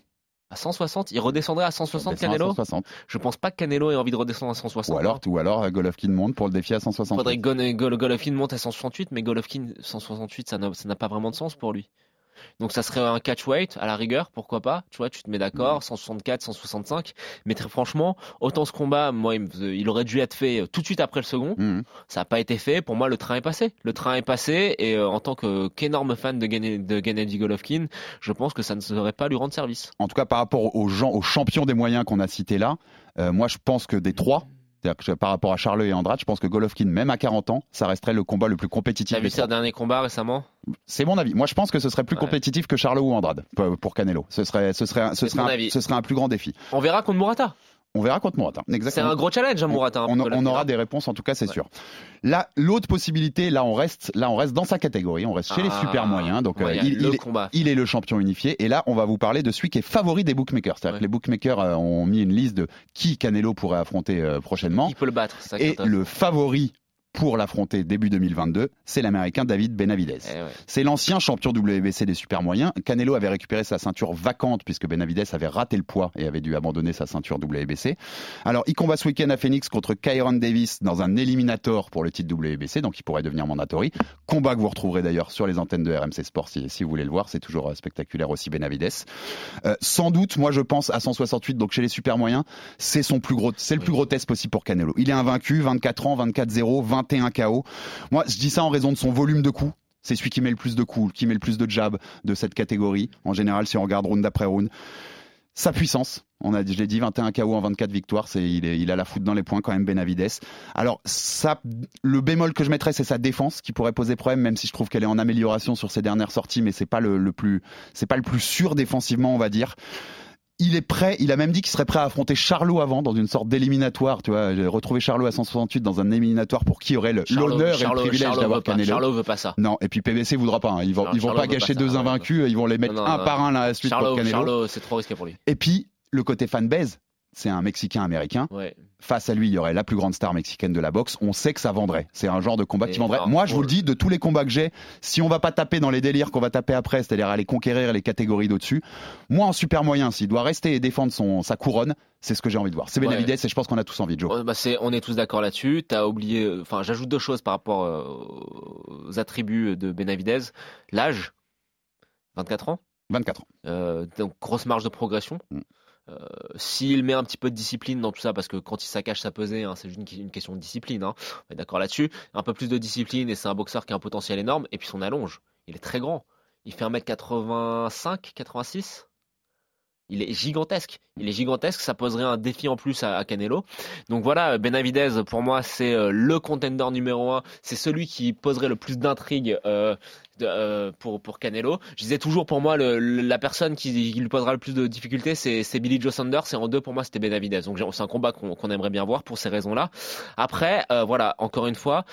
À 160 Il redescendrait à 160 Descend à Canelo 160. Je pense pas que Canelo ait envie de redescendre à 160. Ou alors, ou alors Golovkin monte pour le défi à 160. Faudrait que Golovkin monte à 168, mais Golovkin 168, ça n'a ça n'a pas vraiment de sens pour lui. Donc ça serait un catchweight à la rigueur, pourquoi pas Tu vois, tu te mets d'accord, 164, 165. Mais très franchement, autant ce combat, moi, il, aurait dû être fait euh, tout de suite après le second. Mhm. Ça n'a pas été fait. Pour moi, le train est passé. Le train est passé, et euh, en tant qu'énorme fan de, Gennady Golovkin, je pense que ça ne saurait pas lui rendre service. En tout cas, par rapport aux gens, aux champions des moyens qu'on a cités là, euh, moi je pense que des trois, C'est-à-dire que par rapport à Charles et Andrade, je pense que Golovkin, même à 40 ans, ça resterait le combat le plus compétitif. T'as vu ses derniers combats récemment? C'est mon avis. Moi, je pense que ce serait plus Ouais. compétitif que Charles ou Andrade pour Canelo. Ce serait, ce serait, un- ce serait, un, avis. ce serait un plus grand défi. On verra contre Murata. On verra contre Morata. C'est un gros challenge, hein, Murata. on, aura des réponses en tout cas c'est sûr. Là l'autre possibilité là on reste là on reste dans sa catégorie, on reste chez les Ah, super moyens donc euh, il, il est, il le champion unifié et là on va vous parler de celui qui est favori des bookmakers. C'est-à-dire Ouais. que les bookmakers euh, ont mis une liste de qui Canelo pourrait affronter euh, prochainement Qui peut le battre ça et le favori pour l'affronter début 2022, c'est l'américain David Benavidez. Eh ouais. C'est l'ancien champion WBC des super moyens. Canelo avait récupéré sa ceinture vacante puisque Benavidez avait raté le poids et avait dû abandonner sa ceinture WBC. Alors, il combat ce week-end à Phoenix contre Kyron Davis dans un éliminator pour le titre WBC, donc il pourrait devenir mandatory. Combat que vous retrouverez d'ailleurs sur les antennes de RMC Sport si, si vous voulez le voir. C'est toujours euh, spectaculaire aussi Benavidez. Euh, sans doute, moi je pense à 168, donc chez les super moyens, c'est son plus gros, c'est le plus gros test possible pour Canelo. Il est invaincu, 24 ans, 24-0, 21 KO. Moi, je dis ça en raison de son volume de coups. C'est celui qui met le plus de coups, qui met le plus de jabs de cette catégorie. En général, si on regarde round après round. Sa puissance, on a, je l'ai dit, 21 KO en 24 victoires, il, a la foot dans les points quand même, Benavides. Alors, le bémol que je mettrais, c'est sa défense qui pourrait poser problème, même si je trouve qu'elle est en amélioration sur ses dernières sorties, mais c'est pas le, pas le plus sûr défensivement, on va dire. Il est prêt, il a même dit qu'il serait prêt à affronter Charlot avant dans une sorte d'éliminatoire, tu vois. J'ai retrouvé Charlot à 168 dans un éliminatoire pour qui aurait l'honneur et le privilège d'avoir. Canelo. Charlot veut pas ça. Non, et puis PBC voudra pas. hein. Ils vont, Non, ils vont pas gâcher pas deux invaincus. Ils vont les mettre Non, non, un par un là, à la suite pour Canelo. Charlot, c'est trop risqué pour lui. Et puis le côté fanbase, c'est un Mexicain américain. Ouais. Face à lui, il y aurait la plus grande star mexicaine de la boxe. On sait que ça vendrait. C'est un genre de combat qui vendrait. Moi, je vous le dis, de tous les combats que j'ai, si on va pas taper dans les délires qu'on va taper après, c'est-à-dire aller conquérir les catégories d'au-dessus, moi en super moyen, s'il doit rester et défendre son, sa couronne, c'est ce que j'ai envie de voir. C'est Ouais. Benavidez et je pense qu'on a tous envie de jouer. Oh, bah, on est tous d'accord là-dessus. T'as oublié. Enfin, j'ajoute deux choses par rapport euh, aux attributs de Benavidez. L'âge, 24 ans? 24 ans. Euh, donc grosse marge de progression? Mm. Euh, S'il met un petit peu de discipline dans tout ça, parce que quand il saccage sa pesée, hein, c'est juste une, question de discipline. Hein, on est d'accord là-dessus. Un peu plus de discipline et c'est un boxeur qui a un potentiel énorme. Et puis son allonge, il est très grand. Il fait 1m85, 86. Il est gigantesque. Il est gigantesque. Ça poserait un défi en plus à, Canelo. Donc voilà, Benavidez, pour moi, c'est euh, le contender numéro un. C'est celui qui poserait le plus d'intrigue euh, euh, pour, pour Canelo. Je disais toujours, pour moi, la personne qui, lui posera le plus de difficultés, c'est Billy Joe Sanders. Et en deux, pour moi, c'était Benavidez. Donc c'est un combat qu'on aimerait bien voir pour ces raisons-là. Après, euh, voilà, encore une fois,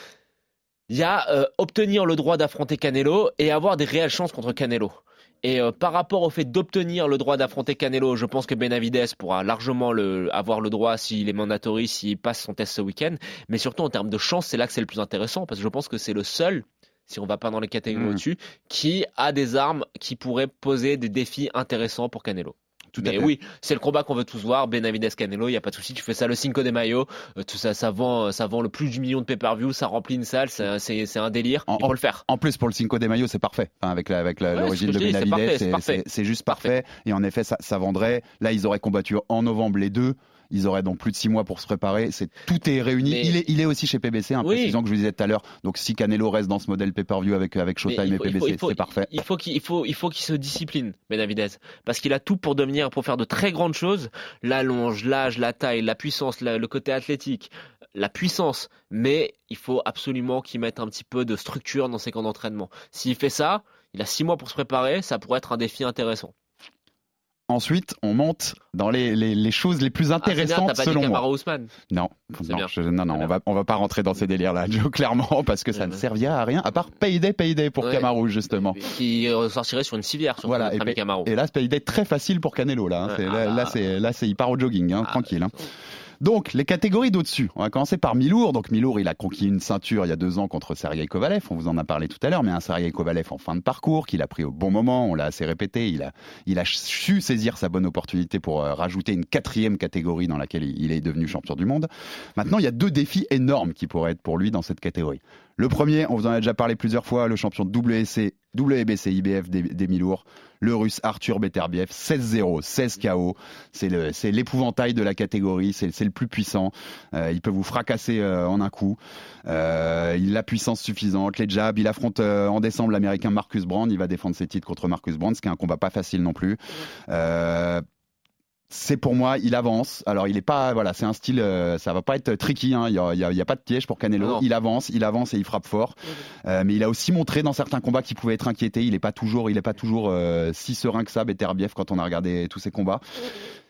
il y a euh, obtenir le droit d'affronter Canelo et avoir des réelles chances contre Canelo. Et euh, par rapport au fait d'obtenir le droit d'affronter Canelo, je pense que Benavidez pourra largement le, avoir le droit s'il est mandatory, s'il passe son test ce week-end. Mais surtout en termes de chance, c'est là que c'est le plus intéressant parce que je pense que c'est le seul, si on va pas dans les catégories Mm. au-dessus, qui a des armes qui pourraient poser des défis intéressants pour Canelo. Tout Mais oui, c'est le combat qu'on veut tous voir. Benavidez Canelo, il y a pas de souci. Tu fais ça le Cinco de Mayo, euh, tout ça, ça vend, ça vend le plus du million de pay-per-view, ça remplit une salle, c'est un délire. Il faut le faire. En plus, pour le Cinco de Mayo, c'est parfait. Enfin, avec la- avec la- Ouais, l'origine de dis, c'est Benavidez, parfait, juste parfait. Et en effet, ça, ça vendrait. Là, ils auraient combattu en novembre les deux. Ils auraient donc plus de six mois pour se préparer. C'est tout est réuni. Mais- Il est il est aussi chez PBC, un Oui. précisant que je vous disais tout à l'heure. Donc si Canelo reste dans ce modèle pay-per-view avec avec Showtime et PBC, c'est parfait. Il faut qu'il il faut, il faut qu'il se discipline, Benavidez, parce qu'il a tout pour devenir, pour faire de très grandes choses. L'allonge, l'âge, la taille, la puissance, la- le côté athlétique, la puissance. Mais il faut absolument qu'il mette un petit peu de structure dans ses camps d'entraînement. S'il fait ça, il a six mois pour se préparer. Ça pourrait être un défi intéressant. Ensuite, on monte dans les, les, les choses les plus Ah, bien, intéressantes pas dit selon moi. Non, non, je- non, on va, on va pas rentrer dans ces délires-là, Joe, [LAUGHS] clairement, parce que ça ne servira à rien, à part Payday, Payday pour Ouais. Kamaru, justement. Qui ressortirait sur une civière, sur Voilà, et, pay- Kamaru. et là, Payday très facile pour Canelo, là. hein. Ah là, bah. là, c'est, là, c'est, il part au jogging, hein, Ah, tranquille. hein. Donc, les catégories d'au-dessus. On va commencer par Milour. Donc, Milour, il a conquis une ceinture il y a deux ans contre Sergei Kovalev. On vous en a parlé tout à l'heure, mais un Sergei Kovalev en fin de parcours, qu'il a pris au bon moment. On l'a assez répété. Il a, il a su saisir sa bonne opportunité pour euh, rajouter une quatrième catégorie dans laquelle il, est devenu champion du monde. Maintenant, il y a deux défis énormes qui pourraient être pour lui dans cette catégorie. Le premier, on vous en a déjà parlé plusieurs fois, le champion WC, WBC IBF des, mi-lourds, le russe Arthur Beterbiev, 16-0, 16 KO. C'est l'épouvantail de la catégorie, c'est le plus puissant. Euh, il peut vous fracasser euh, en un coup. Euh, il a puissance suffisante, les jabs. Il affronte en décembre l'américain Marcus Brand. Il va défendre ses titres contre Marcus Brand, ce qui est un combat pas facile non plus. C'est pour moi, il avance. Alors, il est pas, voilà, c'est un style, euh, ça va pas être tricky. hein. Il y, a, pas de piège pour Canelo. Non. Il avance, il avance et il frappe fort. Euh, mais il a aussi montré dans certains combats qu'il pouvait être inquiété. Il est pas toujours, il est pas toujours euh, si serein que ça, Beterbiev, quand on a regardé tous ses combats.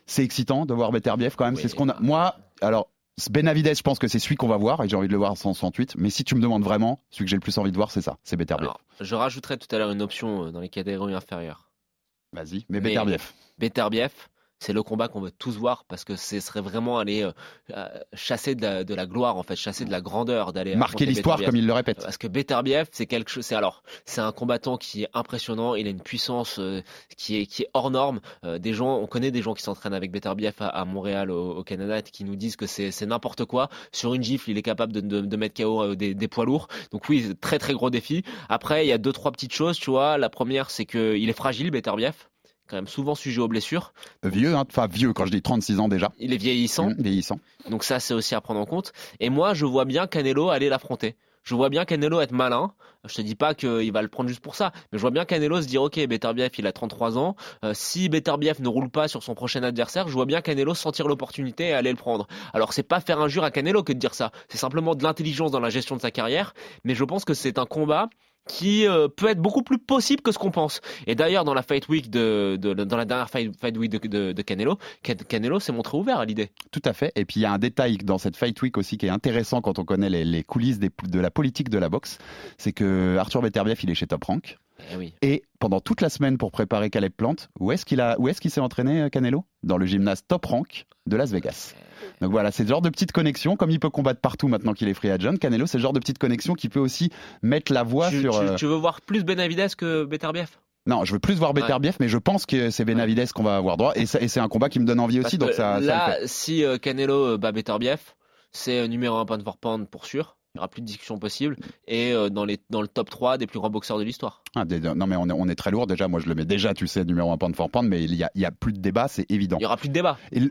C'est excitant de voir Beterbiev quand même. Oui. C'est ce qu'on a. Moi, alors. Benavidez, je pense que c'est celui qu'on va voir et j'ai envie de le voir en 168. Mais si tu me demandes vraiment, celui que j'ai le plus envie de voir, c'est ça, c'est Beterbiev. Alors, je rajouterai tout à l'heure une option euh, dans les catégories inférieures. Vas-y, mais, mais- Beterbiev. Beterbiev, c'est le combat qu'on veut tous voir parce que ce serait vraiment aller euh, euh, chasser de la, de la gloire en fait, chasser de la grandeur, d'aller Marquer l'histoire comme il le répète. Parce que Beterbiev, c'est quelque chose. C'est alors, c'est un combattant qui est impressionnant. Il a une puissance euh, qui est qui est hors norme. Euh, des gens, on connaît des gens qui s'entraînent avec Beterbiev à, à Montréal, au, au Canada, qui nous disent que c'est c'est n'importe quoi. Sur une gifle, il est capable de, de, de mettre KO euh, des, des poids lourds. Donc oui, très très gros défi. Après, il y a deux trois petites choses, tu vois. La première, c'est que il est fragile, Beterbiev. Quand même souvent sujet aux blessures. Vieux, hein, enfin vieux quand je dis 36 ans déjà. Il est vieillissant. Mmh, vieillissant. Donc ça, c'est aussi à prendre en compte. Et moi, je vois bien Canelo aller l'affronter. Je vois bien Canelo être malin. Je te dis pas qu'il va le prendre juste pour ça, mais je vois bien Canelo se dire ok, Beterbiev, il a 33 ans. Euh, si Beterbiev ne roule pas sur son prochain adversaire, je vois bien Canelo sentir l'opportunité et aller le prendre. Alors c'est pas faire injure à Canelo que de dire ça. C'est simplement de l'intelligence dans la gestion de sa carrière. Mais je pense que c'est un combat qui euh, peut être beaucoup plus possible que ce qu'on pense. Et d'ailleurs, dans la Fight Week de, dans la dernière Fight, Week de, Canelo, Can- Canelo s'est montré ouvert à l'idée. Tout à fait. Et puis il y a un détail dans cette Fight Week aussi qui est intéressant quand on connaît les, coulisses de la politique de la boxe, c'est que Arthur Beterbiev il est chez Top Rank Eh oui. et pendant toute la semaine pour préparer Caleb Plant, où est-ce qu'il a, où est-ce qu'il s'est entraîné euh, Canelo? Dans le gymnase Top Rank de Las Vegas. Donc voilà, c'est le genre de petite connexion, comme il peut combattre partout maintenant qu'il est free agent, Canelo, c'est le genre de petite connexion qui peut aussi mettre la voix tu, sur. tu- euh, tu veux voir plus Benavidez que Beterbiev? Non, je veux plus voir Beterbiev, mais je pense que c'est Benavidez qu'on va avoir droit, et, c'est un combat qui me donne envie aussi, donc ça, là, si euh, Canelo euh, bat Beterbiev, c'est euh, numéro 1 pound for pound pour sûr. Il n'y aura plus de discussion possible. Et euh, dans, les, dans le top 3 des plus grands boxeurs de l'histoire. Ah, non mais on est, on est très lourd déjà, moi je le mets déjà, tu sais, numéro 1 pound for pound, mais il y a, a plus de débat, c'est évident. Il n'y aura plus de débat. Et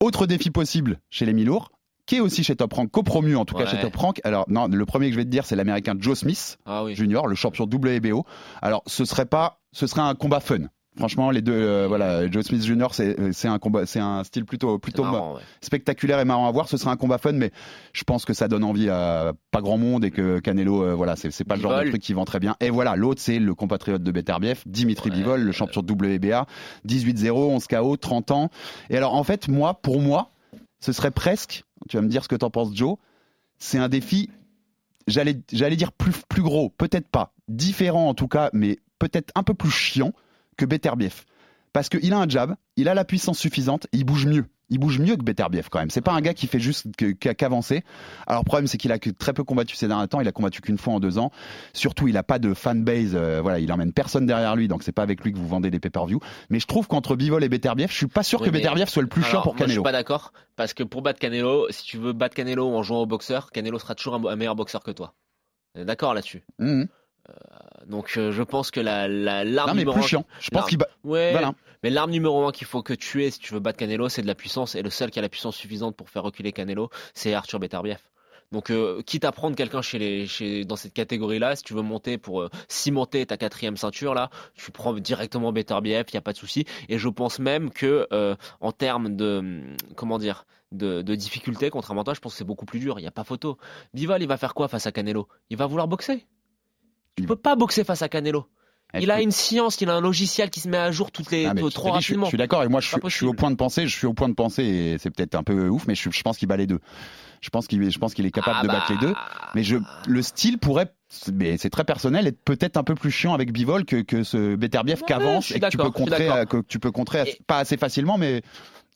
autre défi possible chez les mi-lourds, qui est aussi chez Top Rank, copromu en tout cas chez Top Rank. Alors non, le premier que je vais te dire, c'est l'américain Joe Smith Ah oui. Junior, le champion WBO. Alors ce serait pas, ce serait un combat fun. Franchement, les deux, euh, voilà, Joe Smith Junior, c'est un combat, c'est un style plutôt plutôt marrant, ouais. spectaculaire et marrant à voir. Ce serait un combat fun, mais je pense que ça donne envie à pas grand monde et que Canelo, euh, voilà, c'est pas le genre de truc qui vend très bien. Et voilà, l'autre c'est le compatriote de Beterbiev, Dimitri Ouais, Bivol, le champion de WBA, 18-0, 11 KO, 30 ans. Et alors en fait, moi, pour moi, ce serait presque, tu vas me dire ce que t'en penses, Joe, c'est un défi. J'allais, j'allais dire plus, plus gros, peut-être pas, différent en tout cas, mais peut-être un peu plus chiant que Beterbiev. Parce qu'il a un jab, il a la puissance suffisante, il bouge mieux. Il bouge mieux que Beterbiev quand même. C'est pas un gars qui fait juste qu'avancer. Alors le problème c'est qu'il a très peu combattu ces derniers temps. Il a combattu qu'une fois en deux ans. Surtout il a pas de fanbase. euh, voilà, il emmène personne derrière lui, donc c'est pas avec lui que vous vendez des pay-per-view. Mais je trouve qu'entre Bivol et Beterbiev, je suis pas sûr Oui, que Beterbiev soit le plus chiant pour moi, Je Canelo. suis pas d'accord. Parce que pour battre Canelo, si tu veux battre Canelo en jouant au boxeur, Canelo sera toujours un, meilleur boxeur que toi. D'accord là-dessus. Mhm. Donc euh, je pense que la la- l'arme Non mais numéro plus un- chiant. Je pense qu'il bat. Ouais. Voilà. Mais l'arme numéro un qu'il faut que tu aies si tu veux battre Canelo, c'est de la puissance. Et le seul qui a la puissance suffisante pour faire reculer Canelo, c'est Arthur Beterbiev. Donc, euh, quitte à prendre quelqu'un chez les, chez, dans cette catégorie-là, si tu veux monter pour euh, cimenter ta quatrième ceinture, là, tu prends directement Beterbiev, il n'y a pas de souci. Et je pense même que, euh, en termes de, hum, comment dire, de, de difficulté, contrairement à toi, je pense que c'est beaucoup plus dur. Il n'y a pas photo. Bival, il va faire quoi face à Canelo? Il va vouloir boxer. Tu Il- peux pas boxer face à Canelo. Il a une science, il a un logiciel qui se met à jour toutes les Ah, mais je suis- rapidement. Je suis d'accord et moi je suis, pas je suis au point de penser, je suis au point de penser et c'est peut-être un peu ouf, mais je, je pense qu'il bat les deux. Je pense qu'il, je pense qu'il est capable Ah de bah, battre les deux. Mais je, le style pourrait, mais c'est très personnel, être peut-être un peu plus chiant avec Bivol que, que ce Beterbiev qu'avance et que tu peux contrer, que tu peux contrer Et- pas assez facilement, mais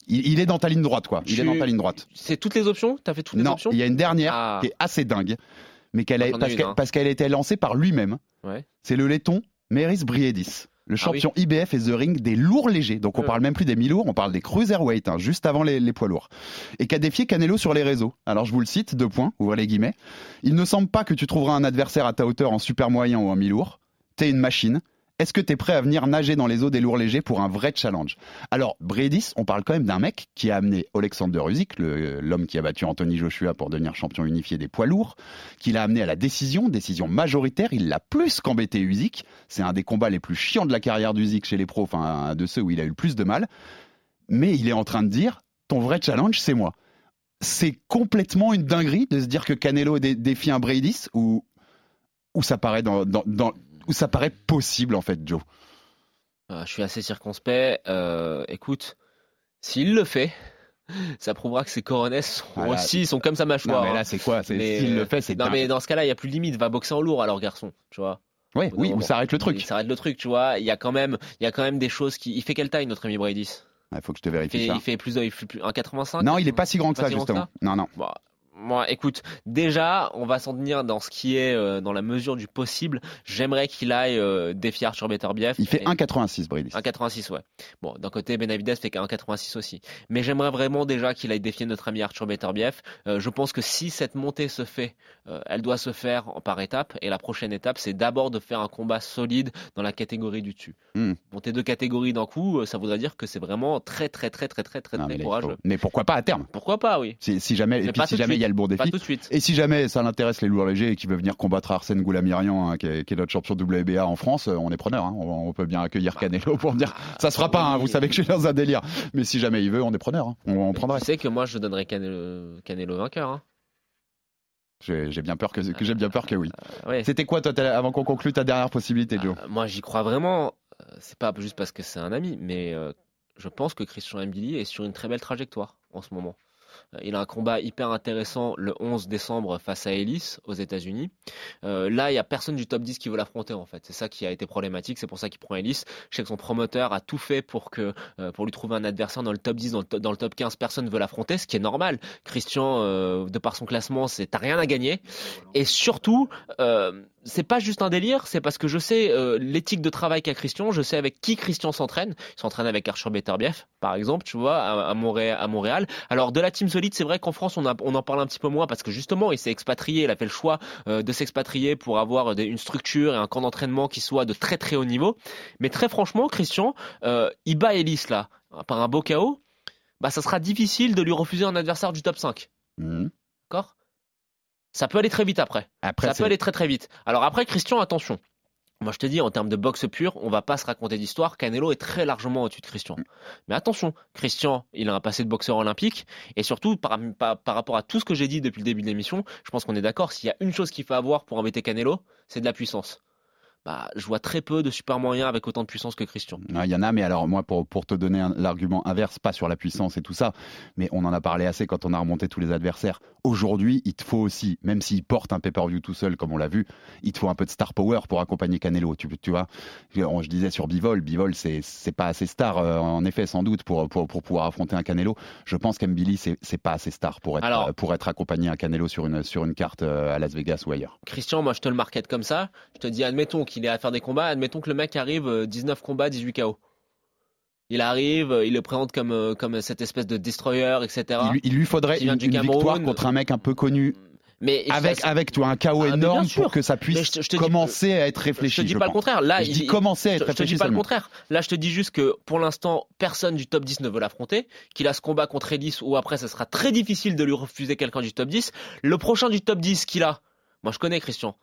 il, est dans ta ligne droite quoi. Il Je est dans ta ligne droite. C'est toutes les options? T'as fait toutes les Non, options? il y a une dernière Ah. qui est assez dingue, mais qu'elle a, ai parce qu'elle hein. a été lancée par lui-même. Ouais. C'est le laiton Meris Briedis, le Ah champion IBF et The Ring des lourds légers. Donc on Ouais. parle même plus des mi-lourds, on parle des cruiserweight, hein, juste avant les, les poids lourds. Et qui a défié Canelo sur les réseaux. Alors je vous le cite, deux points, ouvrez les guillemets. Il ne semble pas que tu trouveras un adversaire à ta hauteur en super moyen ou en mi-lourd. T'es une machine. Est-ce que t'es prêt à venir nager dans les eaux des lourds légers pour un vrai challenge? Alors, Briedis, on parle quand même d'un mec qui a amené Alexander Usyk, l'homme qui a battu Anthony Joshua pour devenir champion unifié des poids lourds, qui l'a amené à la décision, décision majoritaire. Il l'a plus qu'embêté Usyk. C'est un des combats les plus chiants de la carrière d'Usyk chez les pros, enfin, de ceux où il a eu le plus de mal. mais il est en train de dire ton vrai challenge, c'est moi. C'est complètement une dinguerie de se dire que Canelo dé- défie un Bradis ou, ça paraît dans- ou ça paraît possible en fait, Joe. Euh, je suis assez circonspect. Euh, écoute, s'il le fait, [LAUGHS] ça prouvera que ses coronets sont Voilà. aussi, sont comme sa mâchoire. Non, mais hein. là, c'est quoi? S'il euh, le fait, c'est Non, dingue. mais dans ce cas-là, il n'y a plus de limite. Va boxer en lourd alors, garçon. Tu vois. Ouais, oui, où moment. s'arrête le truc. Il s'arrête le truc, tu vois. Il y a quand même, il y a quand même des choses qui. Il fait quelle taille, notre ami Brady? Il faut que je te il vérifie fait, ça. il fait plus de, il fait plus 1,85 Non, il est pas si grand que ça, que justement. Non, non. Bon, moi, écoute, déjà, on va s'en tenir dans ce qui est euh, dans la mesure du possible. J'aimerais qu'il aille euh, défier Arthur Beterbiev. Il fait Et- 1,86, Brady. 1,86, ouais. Bon, d'un côté, Benavides fait qu'un 1,86 aussi. Mais j'aimerais vraiment déjà qu'il aille défier notre ami Arthur Beterbiev. Euh, je pense que si cette montée se fait, euh, elle doit se faire par étapes. Et la prochaine étape, c'est d'abord de faire un combat solide dans la catégorie du dessus. Hmm. Monter deux catégories d'un coup, euh, ça voudrait dire que c'est vraiment très, très, très, très, très, très, Non, très mais, là, courageux. faut- mais pourquoi pas à terme? Pourquoi pas, oui. si, si jamais, Mais et puis si jamais il y a le bon Pas défi. tout de suite. Et si jamais ça l'intéresse les lourds légers et qui veut venir combattre Arsène Goulamirian, hein, qui, est, qui est notre champion WBA en France, euh, on est preneur. hein. On, on peut bien accueillir Canelo pour dire ça se fera pas. hein, vous savez que je suis dans un délire. Mais si jamais il veut, on est preneur. On, on prendrait. Tu sais que moi, je donnerais Canelo, Canelo vainqueur. J'ai bien peur que, que j'ai bien peur que oui. Euh, ouais. C'était quoi toi avant qu'on conclue ta dernière possibilité, Joe Euh, moi, j'y crois vraiment. Euh, C'est pas juste parce que c'est un ami, mais euh, je pense que Christian Mbili est sur une très belle trajectoire en ce moment. Euh, Il a un combat hyper intéressant le 11 décembre face à Ellis aux États-Unis. Euh, là, il y a personne du top 10 qui veut l'affronter en fait. C'est ça qui a été problématique. C'est pour ça qu'il prend Ellis. Je sais que son promoteur a tout fait pour que euh, pour lui trouver un adversaire dans le top 10, dans le, top 15. Personne veut l'affronter, ce qui est normal. Christian, de par son classement, c'est t'as rien à gagner. Et surtout, c'est pas juste un délire, c'est parce que je sais l'éthique de travail qu'a Christian, je sais avec qui Christian s'entraîne. Il s'entraîne avec Arthur Beterbiev, par exemple, tu vois, à, à Montréal, à Montréal. Alors de la team solide, c'est vrai qu'en France, on, a- on en parle un petit peu moins parce que justement, il s'est expatrié, il a fait le choix euh, de s'expatrier pour avoir des- une structure et un camp d'entraînement qui soit de très très haut niveau. Mais très franchement, Christian, euh, il bat Ellis là, par un beau KO, bah ça sera difficile de lui refuser un adversaire du top 5. Mhm. D'accord? Ça peut aller très vite après. Après, ça peut aller très très vite. Alors après, Christian, attention. Moi, je te dis, en termes de boxe pure, on va pas se raconter d'histoire. Canelo est très largement au-dessus de Christian. Mm. Mais attention, Christian, il a un passé de boxeur olympique. Et surtout, par, par, par rapport à tout ce que j'ai dit depuis le début de l'émission, je pense qu'on est d'accord. S'il y a une chose qu'il faut avoir pour embêter Canelo, c'est de la puissance. Bah, je vois très peu de super moyens avec autant de puissance que Christian. Ah, Il y en a, mais alors moi, pour, pour te donner l'argument inverse, pas sur la puissance et tout ça, mais on en a parlé assez quand on a remonté tous les adversaires. Aujourd'hui, il te faut aussi, même s'il porte un pay-per-view tout seul, comme on l'a vu, il te faut un peu de star power pour accompagner Canelo. Tu, tu vois, je, disais sur Bivol, Bivol, c'est pas assez star, euh, en effet, sans doute, pour, pour, pour pouvoir affronter un Canelo. Je pense qu'Embili, c'est pas assez star pour être, Alors- euh, pour être accompagné un Canelo sur une, sur une carte euh, à Las Vegas ou ailleurs. Christian, moi, je te le market comme ça. Je te dis, admettons qu'il est à faire des combats. Admettons que le mec arrive euh, 19 combats, 18 KO. Il arrive, euh, il le présente comme, euh, comme cette espèce de destroyer, etc. Il, lui- il lui faudrait une, victoire contre un mec un peu connu Mais avec, ça- avec vois, un chaos Ah, énorme pour que ça puisse je te- je te dis- commencer à être réfléchi. Je te dis je pas le contraire. Là, je il- dis commencer à être je, je te dis pas le contraire. Là, je te dis juste que pour l'instant, personne du top 10 ne veut l'affronter. Qu'il a ce combat contre Ellis ou après, ça sera très difficile de lui refuser quelqu'un du top 10. Le prochain du top 10 qu'il a, moi je connais Christian.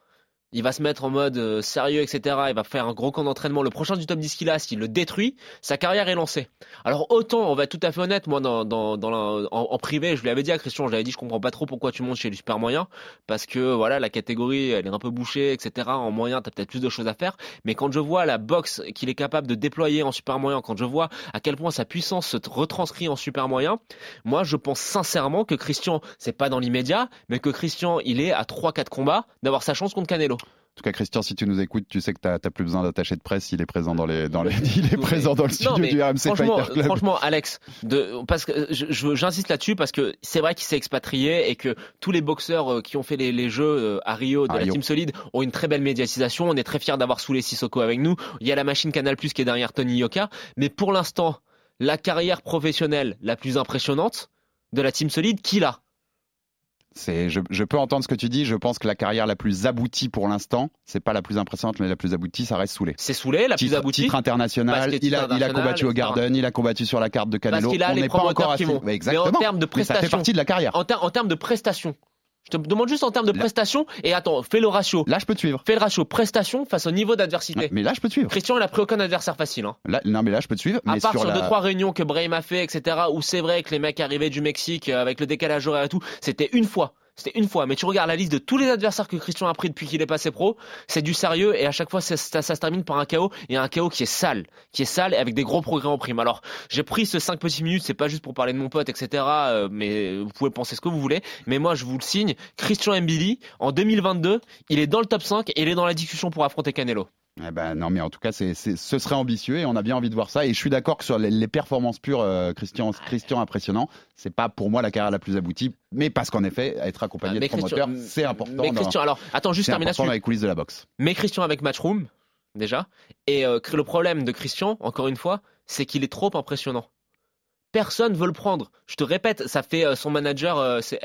Il va se mettre en mode euh, sérieux, etc. Il va faire un gros camp d'entraînement. Le prochain du top 10 qu'il a, s'il le détruit, sa carrière est lancée. Alors autant, on va être tout à fait honnête, moi dans, dans, dans en, privé, je lui avais dit à Christian, je lui avais dit, je comprends pas trop pourquoi tu montes chez les super moyens, parce que voilà, la catégorie, elle est un peu bouchée, etc. En moyen, t'as peut-être plus de choses à faire. Mais quand je vois la boxe qu'il est capable de déployer en super moyen, quand je vois à quel point sa puissance se retranscrit en super moyen, moi je pense sincèrement que Christian, c'est pas dans l'immédiat, mais que Christian, il est à 3-4 combats d'avoir sa chance contre Canelo. En tout cas, Christian, si tu nous écoutes, tu sais que tu n'as plus besoin d'attaché de presse. Il est présent dans les, dans les, il est présent dans le studio non, du RMC franchement, Fighter Club. franchement, Alex, de, parce que j'insiste là-dessus parce que c'est vrai qu'il s'est expatrié et que tous les boxeurs euh, qui ont fait les, les jeux euh, à Rio de À la Rio. Team Solide ont une très belle médiatisation. On est très fiers d'avoir Soulé Sissoko avec nous. Il y a la machine Canal Plus qui est derrière Tony Yoka, mais pour l'instant, la carrière professionnelle la plus impressionnante de la Team Solide, qui l'a? C'est, je, je peux entendre ce que tu dis. Je pense que la carrière la plus aboutie pour l'instant, c'est pas la plus impressionnante, mais la plus aboutie, ça reste Soulé. C'est Soulé, la plus aboutie. titre international, il, a, il a international, combattu au. Garden, il a combattu sur la carte de Parce Canelo. qu'il a On les n'est pas encore assez- vont. Mais Mais exactement. en termes de Mais ça fait prestations, partie de la carrière. En, ter- en termes de prestations, Je te demande juste en termes de prestations. Et attends, fais le ratio. Là, je peux te suivre. Fais le ratio prestation face au niveau d'adversité. Mais là, je peux te suivre. Christian, il a pris aucun adversaire facile. Hein. Là, non, mais là, je peux te suivre. À mais part sur, sur la... deux trois réunions que Brahim a fait, etc. Où c'est vrai que les mecs arrivaient du Mexique euh, avec le décalage horaire et tout, c'était une fois. C'était une fois, mais tu regardes la liste de tous les adversaires que Christian a pris depuis qu'il est passé pro, c'est du sérieux et à chaque fois ça, se termine par un KO et un KO qui est sale, qui est sale et avec des gros progrès en prime. Alors j'ai pris ce 5 petits minutes, c'est pas juste pour parler de mon pote, etc. euh, mais vous pouvez penser ce que vous voulez. Mais moi je vous le signe, Christian Mbili en 2022, il est dans le top 5 et il est dans la discussion pour affronter Canelo. Eh ben, non, mais en tout cas, c'est, ce serait ambitieux et on a bien envie de voir ça. Et je suis d'accord que sur les, les performances pures, euh, Christian, Christian impressionnant, c'est pas pour moi la carrière la plus aboutie, mais parce qu'en effet, être accompagné Mais de promoteurs, Christian- c'est important. Mais dans- Christian, alors attends, juste terminer dans les coulisses de la boxe. Mais Christian avec Matchroom, déjà. Et euh, le problème de Christian, encore une fois, c'est qu'il est trop impressionnant. Personne veut le prendre. Je te répète, ça fait euh, son manager, c'est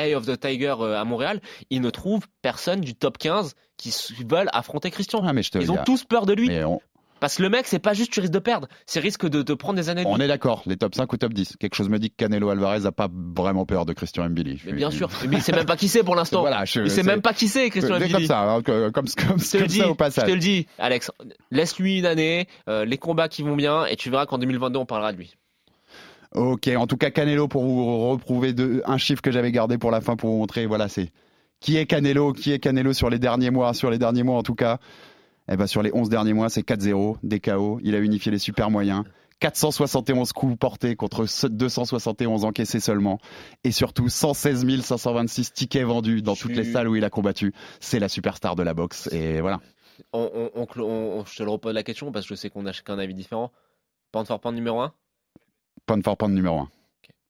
Eye of the Tiger euh, à Montréal. Il ne trouve personne du top 15 qui veulent affronter Christian. Ah, mais je te Ils ont a- tous peur de lui. on, Parce que le mec, c'est pas juste tu risques de perdre, c'est risque de te prendre des années de on est d'accord, les top 5 ou top 10. Quelque chose me dit que Canelo Alvarez a pas vraiment peur de Christian Mbili. Je Mais bien sûr. [LAUGHS] Mais il sait même pas qui c'est pour l'instant. Voilà, je- il sait même pas qui c'est, Christian Mbili. comme ça, hein, que- comme, comme, Je te le comme dis, ça au je passage. te le dis, Alex. Laisse-lui une année, euh, les combats qui vont bien, et tu verras qu'en 2022, on parlera de lui. Ok, en tout cas Canelo pour vous reprouver de, un chiffre que j'avais gardé pour la fin pour vous montrer, voilà, c'est qui est Canelo, qui est Canelo sur les derniers mois, sur les derniers mois en tout cas. Eh ben sur les 11 derniers mois, c'est 4-0, des KO, il a unifié les super moyens. 471 coups portés contre 271 encaissés seulement. Et surtout 116 526 tickets vendus dans toutes les salles où il a combattu. C'est la superstar de la boxe. Et voilà. On, on- on clo- on- je te le repose la question parce que je sais qu'on a chacun un avis différent. Pound for pound numéro 1 Pound for pound numéro 1.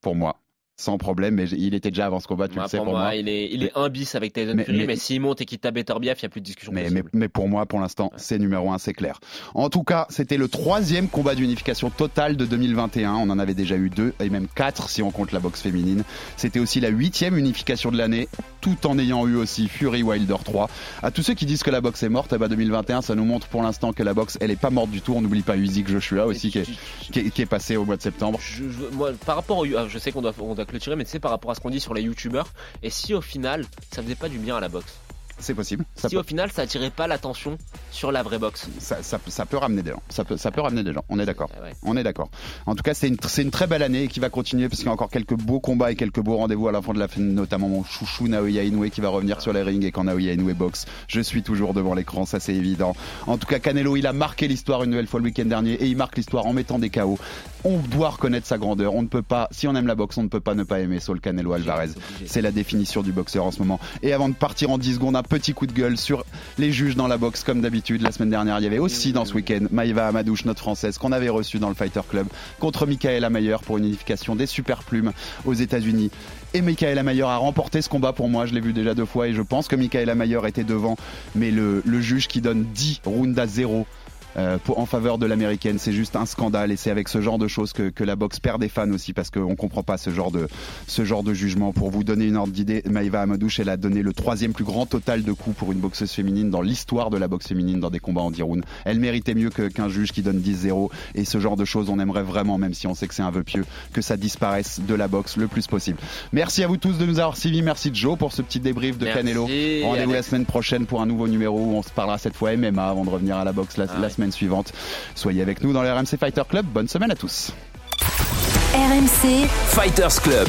Pour moi. Sans problème, mais il était déjà avant ce combat, tu le sais Pour pour moi, moi. il est, il est un bis avec Tyson Mais- Fury, mais, mais- s'il monte et qu'il tape Beterbiev, il n'y a plus de discussion Mais, mais, mais pour moi, pour l'instant, c'est numéro un, c'est clair. En tout cas, c'était le troisième combat d'unification totale de 2021. On en avait déjà eu deux, et même quatre si on compte la boxe féminine. C'était aussi la huitième unification de l'année, tout en ayant eu aussi Fury Wilder 3. À tous ceux qui disent que la boxe est morte, eh ben 2021, ça nous montre pour l'instant que la boxe, elle est pas morte du tout. On n'oublie pas Usyk Joshua aussi, qui est, qui, est, qui est passé au mois de septembre. Je, je- moi, par rapport au, ah, je sais qu'on doit, on doit clôturer, mais tu sais, par rapport à ce qu'on dit sur les youtubeurs, et si au final, ça faisait pas du bien à la boxe? C'est possible. Ça Si peut, au final, ça attirait pas l'attention sur la vraie boxe ça, ça- ça peut ramener des gens. Ça peut, ça peut ramener des gens. On est d'accord. Ah ouais. On est d'accord. En tout cas, c'est une, très belle année qui va continuer parce qu'il y a encore quelques beaux combats et quelques beaux rendez-vous à la fin de la fin, notamment mon chouchou Naoya Inoue qui va revenir sur les rings et quand Naoya Inoue boxe, je suis toujours devant l'écran, ça c'est évident. En tout cas, Canelo, il a marqué l'histoire une nouvelle fois le week-end dernier et il marque l'histoire en mettant des KO. On doit reconnaître sa grandeur. On ne peut pas, si on aime la boxe, on ne peut pas ne pas aimer Saul Canelo Alvarez. c'est la définition du boxeur en ce moment. Et avant de partir en 10 secondes, petit coup de gueule sur les juges dans la boxe comme d'habitude. La semaine dernière, il y avait aussi dans ce week-end Maïva Amadouche, notre française, qu'on avait reçue dans le Fighter Club contre Michaela Mayer pour une unification des super plumes aux États-Unis. Et Michaela Mayer a remporté ce combat pour moi. Je l'ai vu déjà deux fois et je pense que Michaela Mayer était devant. Mais le, le juge qui donne 10 rounds à 0 euh, pour, en faveur de l'américaine. C'est juste un scandale et c'est avec ce genre de choses que, que la boxe perd des fans aussi parce qu'on comprend pas ce genre de ce genre de jugement. Pour vous donner une ordre d'idée, Maïva Amadouche, elle a donné le troisième plus grand total de coups pour une boxeuse féminine dans l'histoire de la boxe féminine dans des combats en 10 rounds. Elle méritait mieux que- qu'un juge qui donne 10-0 et ce genre de choses, on aimerait vraiment, même si on sait que c'est un vœu pieux, que ça disparaisse de la boxe le plus possible. Merci à vous tous de nous avoir suivis. Merci Joe pour ce petit débrief de Merci, Canelo. Rendez-vous la semaine prochaine pour un nouveau numéro où on se parlera cette fois MMA avant de revenir à la boxe la, Ah la ouais. Semaine suivante. Soyez avec nous dans le RMC Fighter Club. Bonne semaine à tous. RMC, Fighters Club.